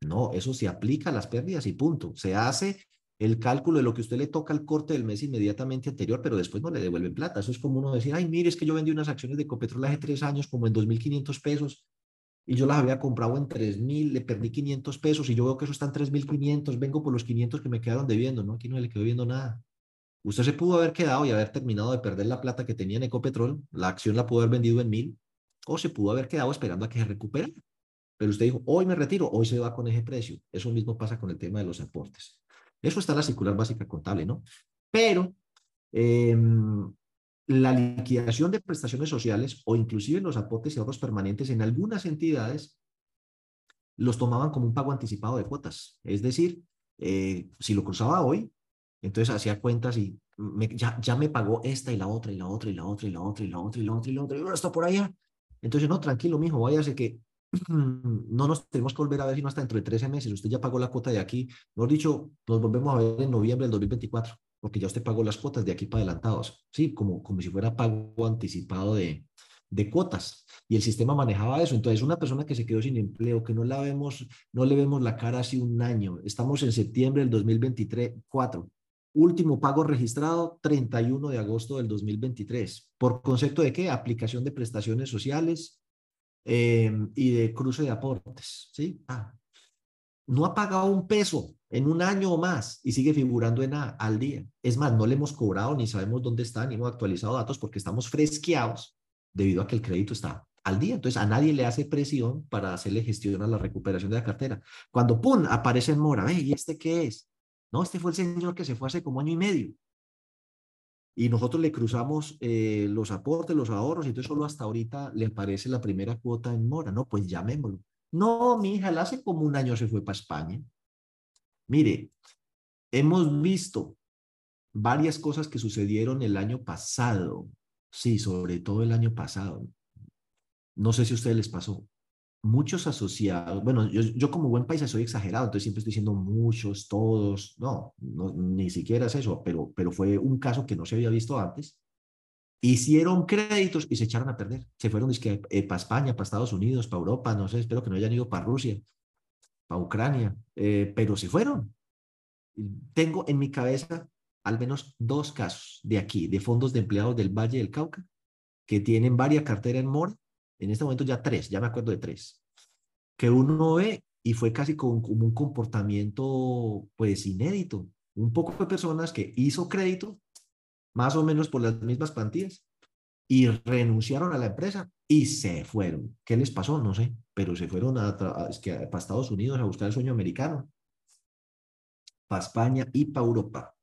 No, eso se aplica a las pérdidas y punto. Se hace el cálculo de lo que usted le toca al corte del mes inmediatamente anterior, pero después no le devuelven plata. Eso es como uno decir, ay, mire, es que yo vendí unas acciones de Copetrol hace tres años como en 2.500 pesos y yo las había comprado en 3.000, le perdí 500 pesos y yo veo que eso está en 3.500, vengo por los 500 que me quedaron debiendo, ¿no? Aquí no le quedó viendo nada. Usted se pudo haber quedado y haber terminado de perder la plata que tenía en Ecopetrol, la acción la pudo haber vendido en 1.000, o se pudo haber quedado esperando a que se recupere. Pero usted dijo, hoy me retiro, hoy se va con ese precio. Eso mismo pasa con el tema de los aportes. Eso está en la circular básica contable, ¿no? Pero eh, la liquidación de prestaciones sociales o inclusive los aportes y ahorros permanentes en algunas entidades los tomaban como un pago anticipado de cuotas. Es decir, eh, si lo cruzaba hoy, entonces hacía cuentas y ya, ya me pagó esta y la otra y la otra y la otra y la otra y la otra y la otra y la otra y ahora está por allá. Entonces, no, tranquilo, mijo, váyase que <clears throat> no nos tenemos que volver a ver sino hasta dentro de 13 meses. Usted ya pagó la cuota de aquí. Mejor dicho, nos volvemos a ver en noviembre del 2024 porque ya usted pagó las cuotas de aquí para adelantados, ¿sí? Como, como si fuera pago anticipado de, de cuotas. Y el sistema manejaba eso. Entonces, una persona que se quedó sin empleo, que no la vemos, no le vemos la cara hace un año. Estamos en septiembre del 2023, 4. Último pago registrado 31 de agosto del 2023. ¿Por concepto de qué? Aplicación de prestaciones sociales em, y de cruce de aportes. ¿sí? Ah. No ha pagado un peso en un año o más y sigue figurando en A al día. Es más, no le hemos cobrado ni sabemos dónde está, ni hemos actualizado datos porque estamos fresqueados debido a que el crédito está al día. Entonces, a nadie le hace presión para hacerle gestión a la recuperación de la cartera. Cuando, ¡pum!, aparece en mora, ¿y este qué es? No, este fue el señor que se fue hace como año y medio. Y nosotros le cruzamos eh, los aportes, los ahorros, y entonces solo hasta ahorita le aparece la primera cuota en mora. No, pues llamémoslo. No, mi hija, hace como un año se fue para España. Mire, hemos visto varias cosas que sucedieron el año pasado. Sí, sobre todo el año pasado. No sé si a ustedes les pasó. Muchos asociados, bueno, yo, como buen país soy exagerado, entonces siempre estoy diciendo muchos, todos, no, no, ni siquiera es eso, pero, pero fue un caso que no se había visto antes. Hicieron créditos y se echaron a perder. Se fueron eh, para España, para Estados Unidos, para Europa, no sé, espero que no hayan ido para Rusia, para Ucrania, eh, pero se fueron. Tengo en mi cabeza al menos dos casos de aquí, de fondos de empleados del Valle del Cauca, que tienen varias carteras en mora en este momento ya tres, ya me acuerdo de tres, que uno ve y fue casi como, un comportamiento pues inédito. Un poco de personas que hizo crédito, más o menos por las mismas plantillas, y renunciaron a la empresa y se fueron. ¿Qué les pasó? No sé, pero se fueron a, que, para Estados Unidos a buscar el sueño americano, para España y para Europa.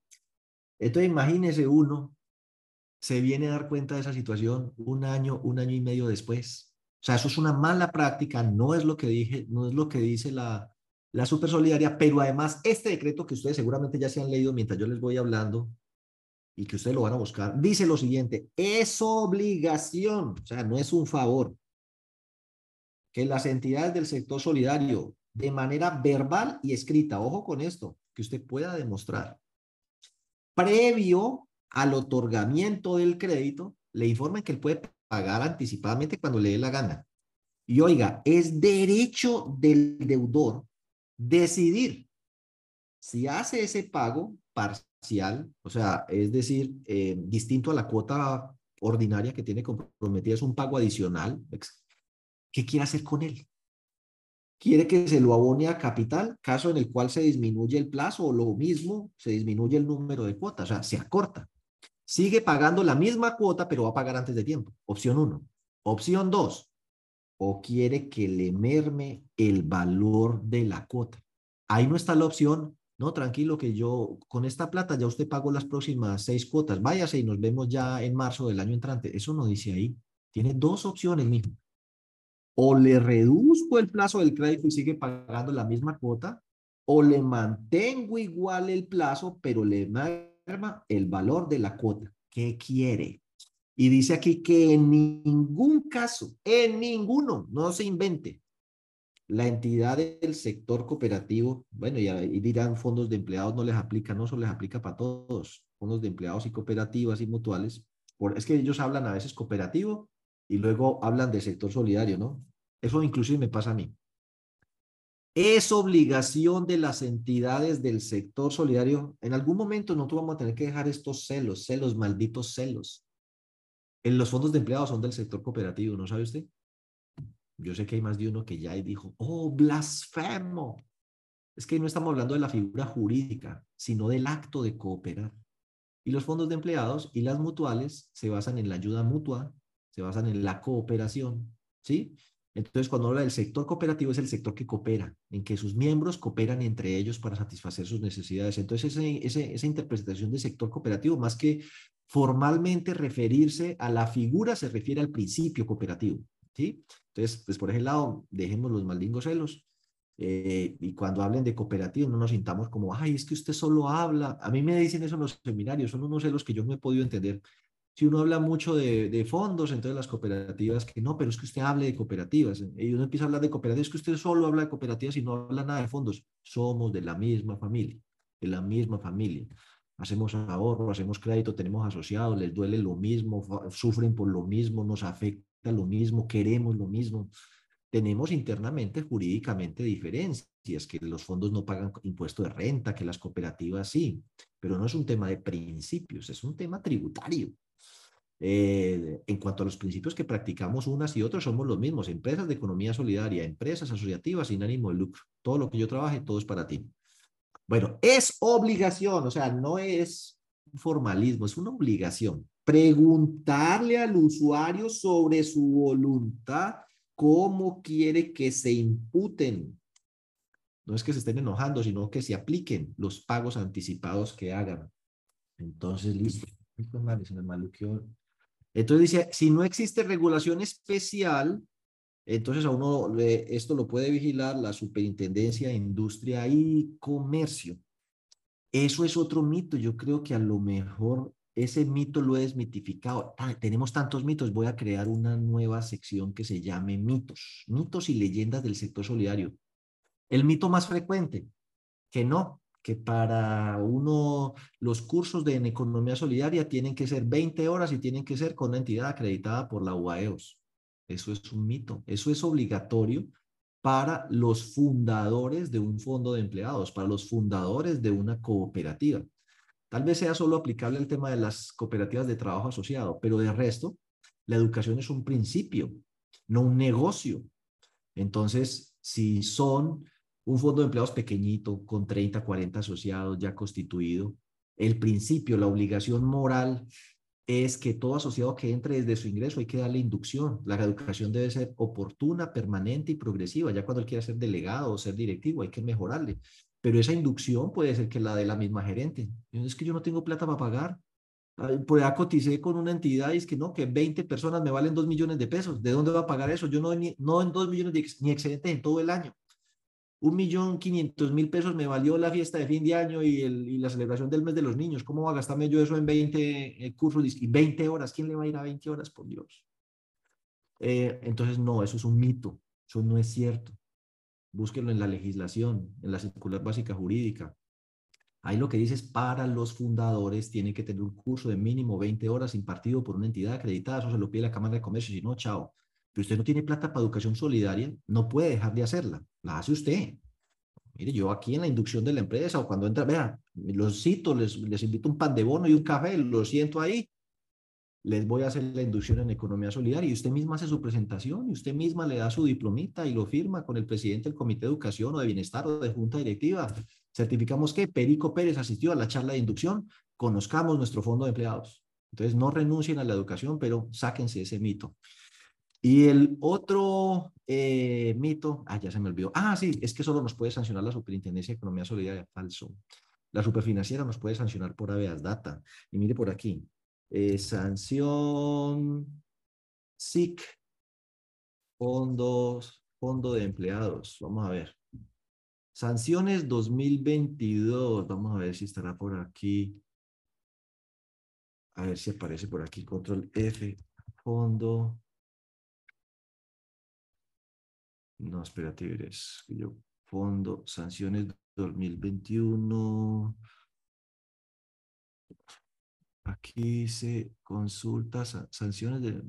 Entonces imagínese uno, se viene a dar cuenta de esa situación un año, un año y medio después o sea, eso es una mala práctica, no es lo que dije, no es lo que dice la, la super solidaria, pero además este decreto que ustedes seguramente ya se han leído mientras yo les voy hablando y que ustedes lo van a buscar, dice lo siguiente, es obligación, o sea, no es un favor, que las entidades del sector solidario, de manera verbal y escrita, ojo con esto, que usted pueda demostrar, previo al otorgamiento del crédito, le informen que él puede pagar anticipadamente cuando le dé la gana. Y oiga, es derecho del deudor decidir si hace ese pago parcial, o sea, es decir, eh, distinto a la cuota ordinaria que tiene comprometida, es un pago adicional. ¿Qué quiere hacer con él? ¿Quiere que se lo abone a capital, caso en el cual se disminuye el plazo o lo mismo, se disminuye el número de cuotas, o sea, se acorta? Sigue pagando la misma cuota, pero va a pagar antes de tiempo. Opción uno. Opción dos. O quiere que le merme el valor de la cuota. Ahí no está la opción. No, tranquilo que yo con esta plata ya usted pagó las próximas seis cuotas. Váyase y nos vemos ya en marzo del año entrante. Eso no dice ahí. Tiene dos opciones, mijo. O le reduzco el plazo del crédito y sigue pagando la misma cuota, o le mantengo igual el plazo, pero le el valor de la cuota. ¿Qué quiere? Y dice aquí que en ningún caso, en ninguno, no se invente. La entidad del sector cooperativo, bueno, y, dirán fondos de empleados no les aplica, no, eso les aplica para todos, fondos de empleados y cooperativas y mutuales. Por, es que ellos hablan a veces cooperativo y luego hablan de sector solidario, ¿no? Eso inclusive me pasa a mí. Es obligación de las entidades del sector solidario. En algún momento nosotros vamos a tener que dejar estos celos, celos, malditos celos. En los fondos de empleados son del sector cooperativo, ¿no sabe usted? Yo sé que hay más de uno que ya dijo, oh, blasfemo. Es que no estamos hablando de la figura jurídica, sino del acto de cooperar. Y los fondos de empleados y las mutuales se basan en la ayuda mutua, se basan en la cooperación, ¿sí? Entonces, cuando habla del sector cooperativo, es el sector que coopera, en que sus miembros cooperan entre ellos para satisfacer sus necesidades. Entonces, esa interpretación de sector cooperativo, más que formalmente referirse a la figura, se refiere al principio cooperativo. ¿Sí? Entonces, pues por ese lado, dejemos los maldingos celos. Eh, y cuando hablen de cooperativo, no nos sintamos como, ay, es que usted solo habla. A mí me dicen eso en los seminarios, son unos celos que yo no he podido entender si uno habla mucho de, fondos, entonces las cooperativas, que no, pero es que usted hable de cooperativas. Y uno empieza a hablar de cooperativas, es que usted solo habla de cooperativas y no habla nada de fondos. Somos de la misma familia, de la misma familia. Hacemos ahorro, hacemos crédito, tenemos asociados, les duele lo mismo, sufren por lo mismo, nos afecta lo mismo, queremos lo mismo. Tenemos internamente, jurídicamente, diferencias, que los fondos no pagan impuesto de renta, que las cooperativas sí, pero no es un tema de principios, es un tema tributario. Eh, en cuanto a los principios que practicamos unas y otras, somos los mismos. Empresas de economía solidaria, empresas asociativas sin ánimo de lucro. Todo lo que yo trabaje, todo es para ti. Bueno, es obligación, o sea, no es formalismo, es una obligación. Preguntarle al usuario sobre su voluntad cómo quiere que se imputen. No es que se estén enojando, sino que se apliquen los pagos anticipados que hagan. Entonces, listo. Entonces dice, si no existe regulación especial, entonces a uno esto lo puede vigilar la Superintendencia de Industria y Comercio. Eso es otro mito. Yo creo que a lo mejor ese mito lo he desmitificado. tenemos tantos mitos. Voy a crear una nueva sección que se llame mitos. Mitos y leyendas del sector solidario. El mito más frecuente, que no, que para uno los cursos de en economía solidaria tienen que ser 20 horas y tienen que ser con una entidad acreditada por la UAEOS. Eso es un mito. Eso es obligatorio para los fundadores de un fondo de empleados, para los fundadores de una cooperativa. Tal vez sea solo aplicable el tema de las cooperativas de trabajo asociado, pero de resto, la educación es un principio, no un negocio. Entonces, si son un fondo de empleados pequeñito, con 30, 40 asociados ya constituido. El principio, la obligación moral es que todo asociado que entre desde su ingreso hay que darle inducción. La educación debe ser oportuna, permanente y progresiva. Ya cuando él quiera ser delegado o ser directivo hay que mejorarle. Pero esa inducción puede ser que la de la misma gerente. Es que yo no tengo plata para pagar. Pues ya coticé con una entidad y es que no, que 20 personas me valen 2 millones de pesos. ¿De dónde va a pagar eso? Yo no, en 2 millones de, ni excedente en todo el año un millón quinientos mil pesos me valió la fiesta de fin de año y, la celebración del mes de los niños. ¿Cómo va a gastarme yo eso en 20 eh, cursos y 20 horas? ¿Quién le va a ir a 20 horas, por Dios? Eh, entonces, no, eso es un mito. Eso no es cierto. Búsquenlo en la legislación, en la circular básica jurídica. Ahí lo que dice es, para los fundadores tienen que tener un curso de mínimo 20 horas impartido por una entidad acreditada. Eso se lo pide la Cámara de Comercio. Si no, chao pero usted no tiene plata para educación solidaria, no puede dejar de hacerla. La hace usted. Mire, yo aquí en la inducción de la empresa o cuando entra, vea, los cito, les, les invito un pan de bono y un café, lo siento ahí. Les voy a hacer la inducción en economía solidaria y usted misma hace su presentación y usted misma le da su diplomita y lo firma con el presidente del Comité de Educación o de Bienestar o de Junta Directiva. Certificamos que Perico Pérez asistió a la charla de inducción, conozcamos nuestro fondo de empleados. Entonces, no renuncien a la educación, pero sáquense ese mito. Y el otro eh, mito, ah, ya se me olvidó. Ah, sí, es que solo nos puede sancionar la Superintendencia de Economía Solidaria. Falso. La superfinanciera nos puede sancionar por habeas data. Y mire por aquí. Eh, sanción SIC, fondos, fondo de empleados. Vamos a ver. Sanciones 2022. Vamos a ver si estará por aquí. A ver si aparece por aquí. Control F. Fondo No, espérate, verás. Yo fondo, sanciones 2021. Aquí se consulta sanciones de,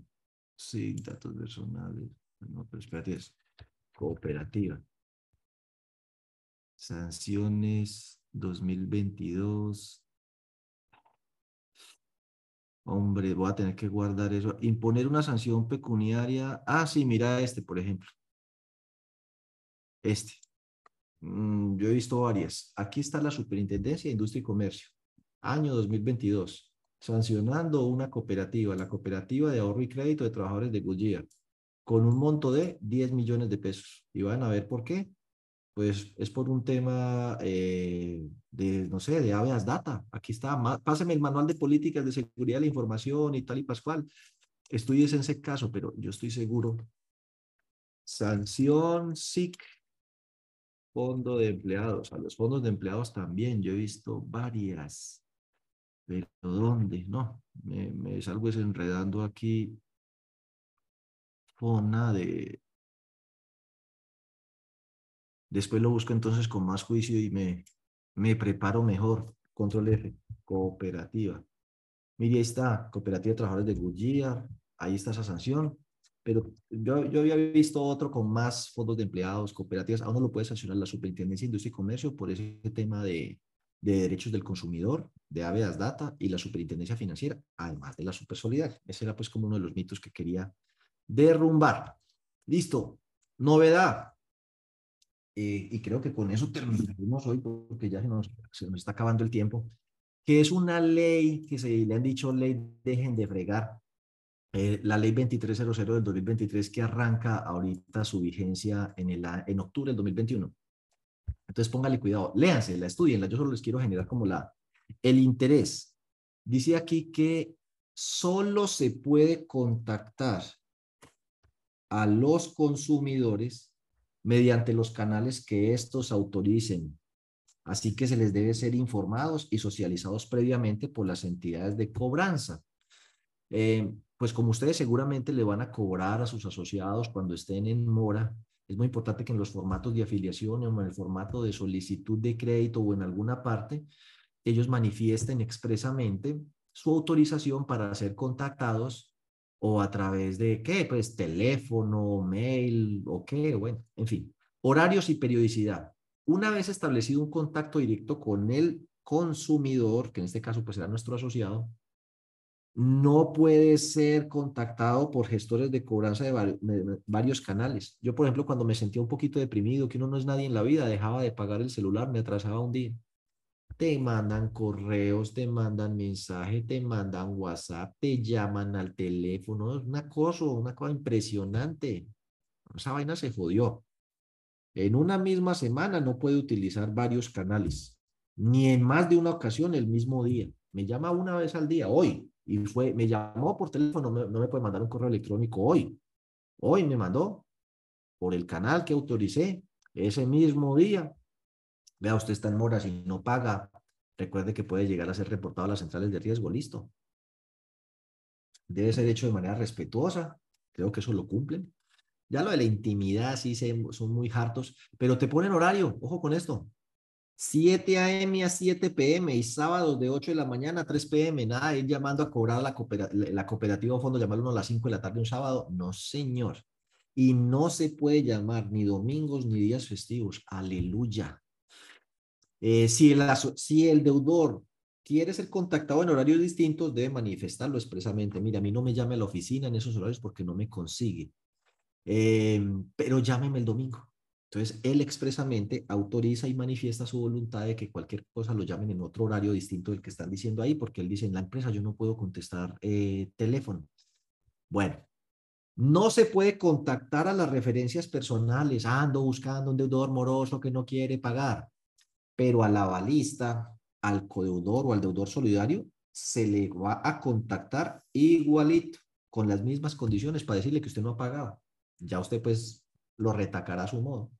sí, datos personales. No, pero espérate, es cooperativa. Sanciones 2022. Hombre, voy a tener que guardar eso. Imponer una sanción pecuniaria. Ah, sí, mira este, por ejemplo. Este. Mm, yo he visto varias. Aquí está la Superintendencia de Industria y Comercio, año 2022, sancionando una cooperativa, la Cooperativa de Ahorro y Crédito de Trabajadores de Goodyear, con un monto de 10 millones de pesos. Y van a ver por qué. Pues es por un tema eh, de, no sé, de habeas data. Aquí está, páseme el manual de políticas de seguridad de la información y tal y pascual. Estudies en ese caso, pero yo estoy seguro. Sanción SIC fondo de empleados. A los fondos de empleados también yo he visto varias. Pero ¿dónde? No, me, me salgo desenredando aquí. Fona de... Después lo busco entonces con más juicio y me, me preparo mejor. Control F, cooperativa. Mire, ahí está, cooperativa de trabajadores de Goodyear. Ahí está esa sanción pero yo, yo había visto otro con más fondos de empleados, cooperativas, aún no lo puede sancionar la Superintendencia de Industria y Comercio por ese tema de, de Derechos del Consumidor, de Avedas Data y la Superintendencia Financiera, además de la Supersolidaria. Ese era pues como uno de los mitos que quería derrumbar. Listo. Novedad. Eh, y creo que con eso terminaremos hoy porque ya se nos, se nos está acabando el tiempo, que es una ley que se le han dicho ley dejen de fregar, eh, la ley 2300 del 2023 que arranca ahorita su vigencia en, el, en octubre del 2021. Entonces póngale cuidado, léanse, la estudienla, yo solo les quiero generar como la, el interés. Dice aquí que solo se puede contactar a los consumidores mediante los canales que estos autoricen. Así que se les debe ser informados y socializados previamente por las entidades de cobranza. Eh, pues como ustedes seguramente le van a cobrar a sus asociados cuando estén en mora, es muy importante que en los formatos de afiliación o en el formato de solicitud de crédito o en alguna parte, ellos manifiesten expresamente su autorización para ser contactados o a través de qué, pues teléfono, mail o qué, bueno, en fin, horarios y periodicidad. Una vez establecido un contacto directo con el consumidor, que en este caso pues será nuestro asociado, no puede ser contactado por gestores de cobranza de varios canales. Yo, por ejemplo, cuando me sentía un poquito deprimido, que uno no es nadie en la vida, dejaba de pagar el celular, me atrasaba un día. Te mandan correos, te mandan mensajes, te mandan WhatsApp, te llaman al teléfono. Es una cosa, una cosa impresionante. Esa vaina se jodió. En una misma semana no puede utilizar varios canales, ni en más de una ocasión el mismo día. Me llama una vez al día, hoy, y fue, me llamó por teléfono, no me puede mandar un correo electrónico hoy. Hoy me mandó por el canal que autoricé ese mismo día. Vea, usted está en mora, si no paga, recuerde que puede llegar a ser reportado a las centrales de riesgo, listo. Debe ser hecho de manera respetuosa, creo que eso lo cumplen. Ya lo de la intimidad sí son muy hartos, pero te ponen horario, ojo con esto. 7 a.m. a 7 p.m. y sábados de 8 de la mañana a 3 p.m. Nada, ir llamando a cobrar la, la cooperativa o fondo, llamarlo a las 5 de la tarde un sábado. No, señor. Y no se puede llamar ni domingos ni días festivos. Aleluya. Eh, si, el, si el deudor quiere ser contactado en horarios distintos, debe manifestarlo expresamente. Mira, a mí no me llame a la oficina en esos horarios porque no me consigue. Eh, pero llámeme el domingo. Entonces, él expresamente autoriza y manifiesta su voluntad de que cualquier cosa lo llamen en otro horario distinto del que están diciendo ahí, porque él dice, en la empresa yo no puedo contestar eh, teléfono. Bueno, no se puede contactar a las referencias personales, ando buscando un deudor moroso que no quiere pagar, pero a la balista, al codeudor o al deudor solidario, se le va a contactar igualito, con las mismas condiciones para decirle que usted no ha pagado. Ya usted pues lo retacará a su modo.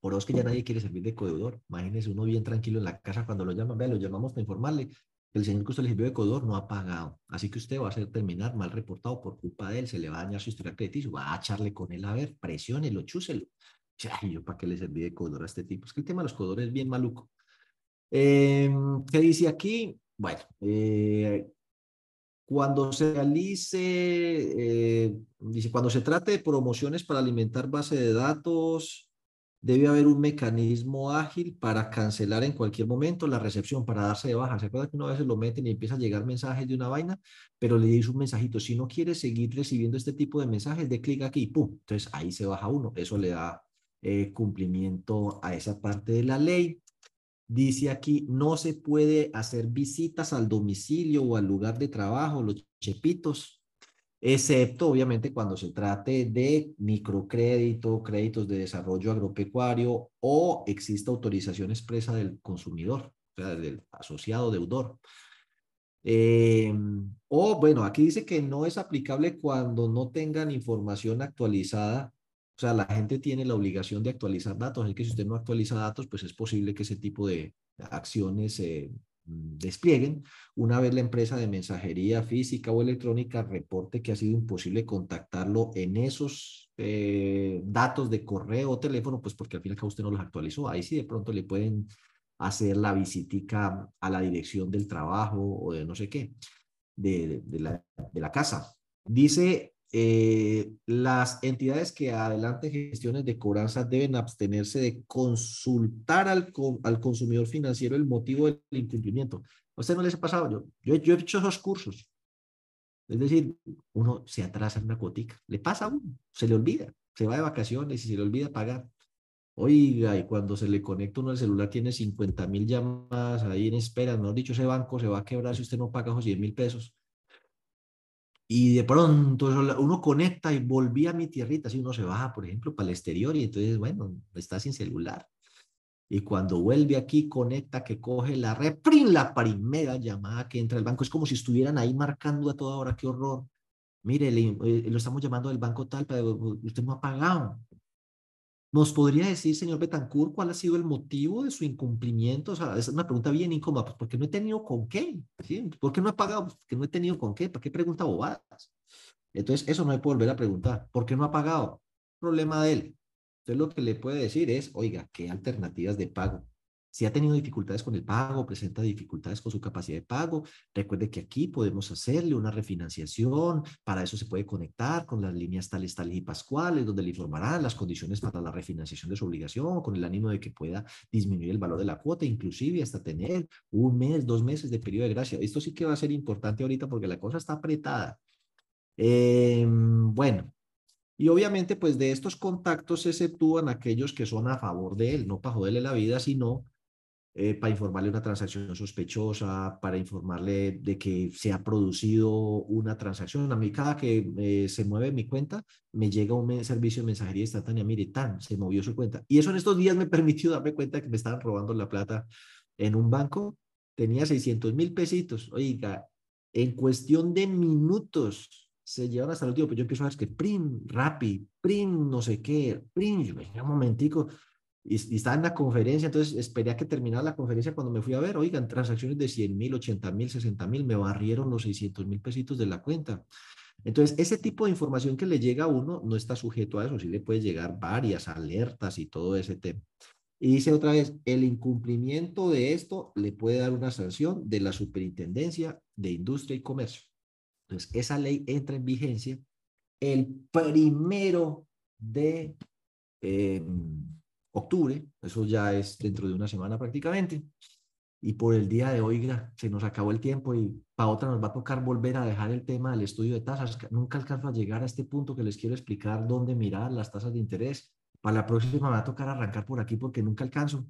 Por eso es que ya nadie quiere servir de codeudor. Imagínese uno bien tranquilo en la casa cuando lo llaman, vea, lo llamamos para informarle que el señor que usted le sirvió de codeudor no ha pagado. Así que usted va a hacer terminar mal reportado por culpa de él, se le va a dañar su historial crediticio, va a echarle con él a ver, presiónelo, chúselo. <laughs> Ay, yo para qué le serví de codeudor a este tipo. Es que el tema de los codeudores es bien maluco. Em, ¿Qué dice aquí? Bueno, eh, cuando se realice, eh, dice, cuando se trate de promociones para alimentar base de datos, debe haber un mecanismo ágil para cancelar en cualquier momento la recepción, para darse de baja. ¿Se acuerdan que una vez lo meten y empieza a llegar mensajes de una vaina? Pero le dice un mensajito, si no quiere seguir recibiendo este tipo de mensajes, de clic aquí, ¡pum! Entonces ahí se baja uno. Eso le da eh, cumplimiento a esa parte de la ley. Dice aquí, no se puede hacer visitas al domicilio o al lugar de trabajo, los chepitos, excepto obviamente cuando se trate de microcrédito, créditos de desarrollo agropecuario o exista autorización expresa del consumidor, o sea, del asociado deudor. Eh, o bueno, aquí dice que no es aplicable cuando no tengan información actualizada. O sea, la gente tiene la obligación de actualizar datos. Es que si usted no actualiza datos, pues es posible que ese tipo de acciones eh, Mm, desplieguen, una vez la empresa de mensajería física o electrónica reporte que ha sido imposible contactarlo en esos eh, datos de correo o teléfono, pues porque al final usted no los actualizó. Ahí sí de pronto le pueden hacer la visitica a la dirección del trabajo o de no sé qué, de la casa. Dice eh, las entidades que adelanten gestiones de cobranza deben abstenerse de consultar al, al consumidor financiero el motivo del incumplimiento. ¿A usted no les ha pasado? Yo, yo, yo he hecho esos cursos. Es decir, uno se atrasa en una cuotica. Le pasa a uno, se le olvida. Se va de vacaciones y se le olvida pagar. Oiga, y cuando se le conecta uno al celular tiene 50 mil llamadas ahí en espera. No dicho, ese banco se va a quebrar si usted no paga esos 100 mil pesos. Y de pronto uno conecta y volví a mi tierrita, si uno se baja, por ejemplo, para el exterior y entonces, bueno, está sin celular. Y cuando vuelve aquí, conecta, que coge la red, la primera llamada que entra al banco. Es como si estuvieran ahí marcando a toda hora, qué horror. Mire, eh, lo estamos llamando del banco tal, pero usted no ha pagado. ¿Nos podría decir, señor Betancourt, cuál ha sido el motivo de su incumplimiento? O sea, es una pregunta bien incómoda, pues porque no he tenido con qué. ¿Por qué no he pagado? Pues porque no he tenido con qué, ¿para qué pregunta bobadas? Entonces, eso no me puede volver a preguntar. ¿Por qué no ha pagado? Problema de él. Entonces, lo que le puede decir es, oiga, ¿qué alternativas de pago? Si ha tenido dificultades con el pago, presenta dificultades con su capacidad de pago, recuerde que aquí podemos hacerle una refinanciación. Para eso se puede conectar con las líneas tales, tales y pascuales, donde le informarán las condiciones para la refinanciación de su obligación, con el ánimo de que pueda disminuir el valor de la cuota, inclusive hasta tener un mes, dos meses de periodo de gracia. Esto sí que va a ser importante ahorita porque la cosa está apretada. Em, bueno, y obviamente, pues de estos contactos se exceptúan aquellos que son a favor de él, no para joderle la vida, sino eh, para informarle una transacción sospechosa, para informarle de que se ha producido una transacción. A mí cada que eh, se mueve mi cuenta, me llega un servicio de mensajería instantánea, mire, tan, se movió su cuenta. Y eso en estos días me <laughs> permitió darme cuenta que me estaban robando la plata en un banco. Tenía 600 mil pesitos. Oiga, en cuestión de minutos se llevan hasta el último, pues yo empiezo a ver que prim, rapi, prim, no sé qué, prim, yo un momentico, y, estaba en la conferencia, entonces esperé a que terminara la conferencia cuando me fui a ver, oigan, transacciones de 100 mil, 80 mil, 60 mil, me barrieron los 600 mil pesitos de la cuenta. Entonces, ese tipo de información que le llega a uno no está sujeto a eso, sí le puede llegar varias alertas y todo ese tema. Y dice otra vez, el incumplimiento de esto le puede dar una sanción de la Superintendencia de Industria y Comercio. Entonces, esa ley entra en vigencia el primero de... Eh, octubre, eso ya es dentro de una semana prácticamente, y por el día de hoy se nos acabó el tiempo y para otra nos va a tocar volver a dejar el tema del estudio de tasas. Nunca alcanzo a llegar a este punto que les quiero explicar dónde mirar las tasas de interés. Para la próxima me va a tocar arrancar por aquí porque nunca alcanzo.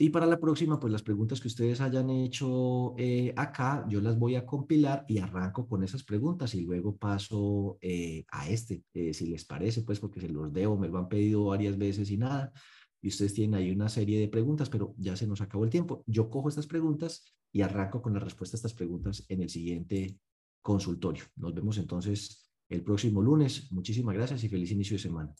Y para la próxima, pues las preguntas que ustedes hayan hecho eh, acá, yo las voy a compilar y arranco con esas preguntas y luego paso eh, a este, eh, si les parece, pues porque se los debo, me lo han pedido varias veces y nada y ustedes tienen ahí una serie de preguntas, pero ya se nos acabó el tiempo. Yo cojo estas preguntas y arranco con la respuesta a estas preguntas en el siguiente consultorio. Nos vemos entonces el próximo lunes. Muchísimas gracias y feliz inicio de semana.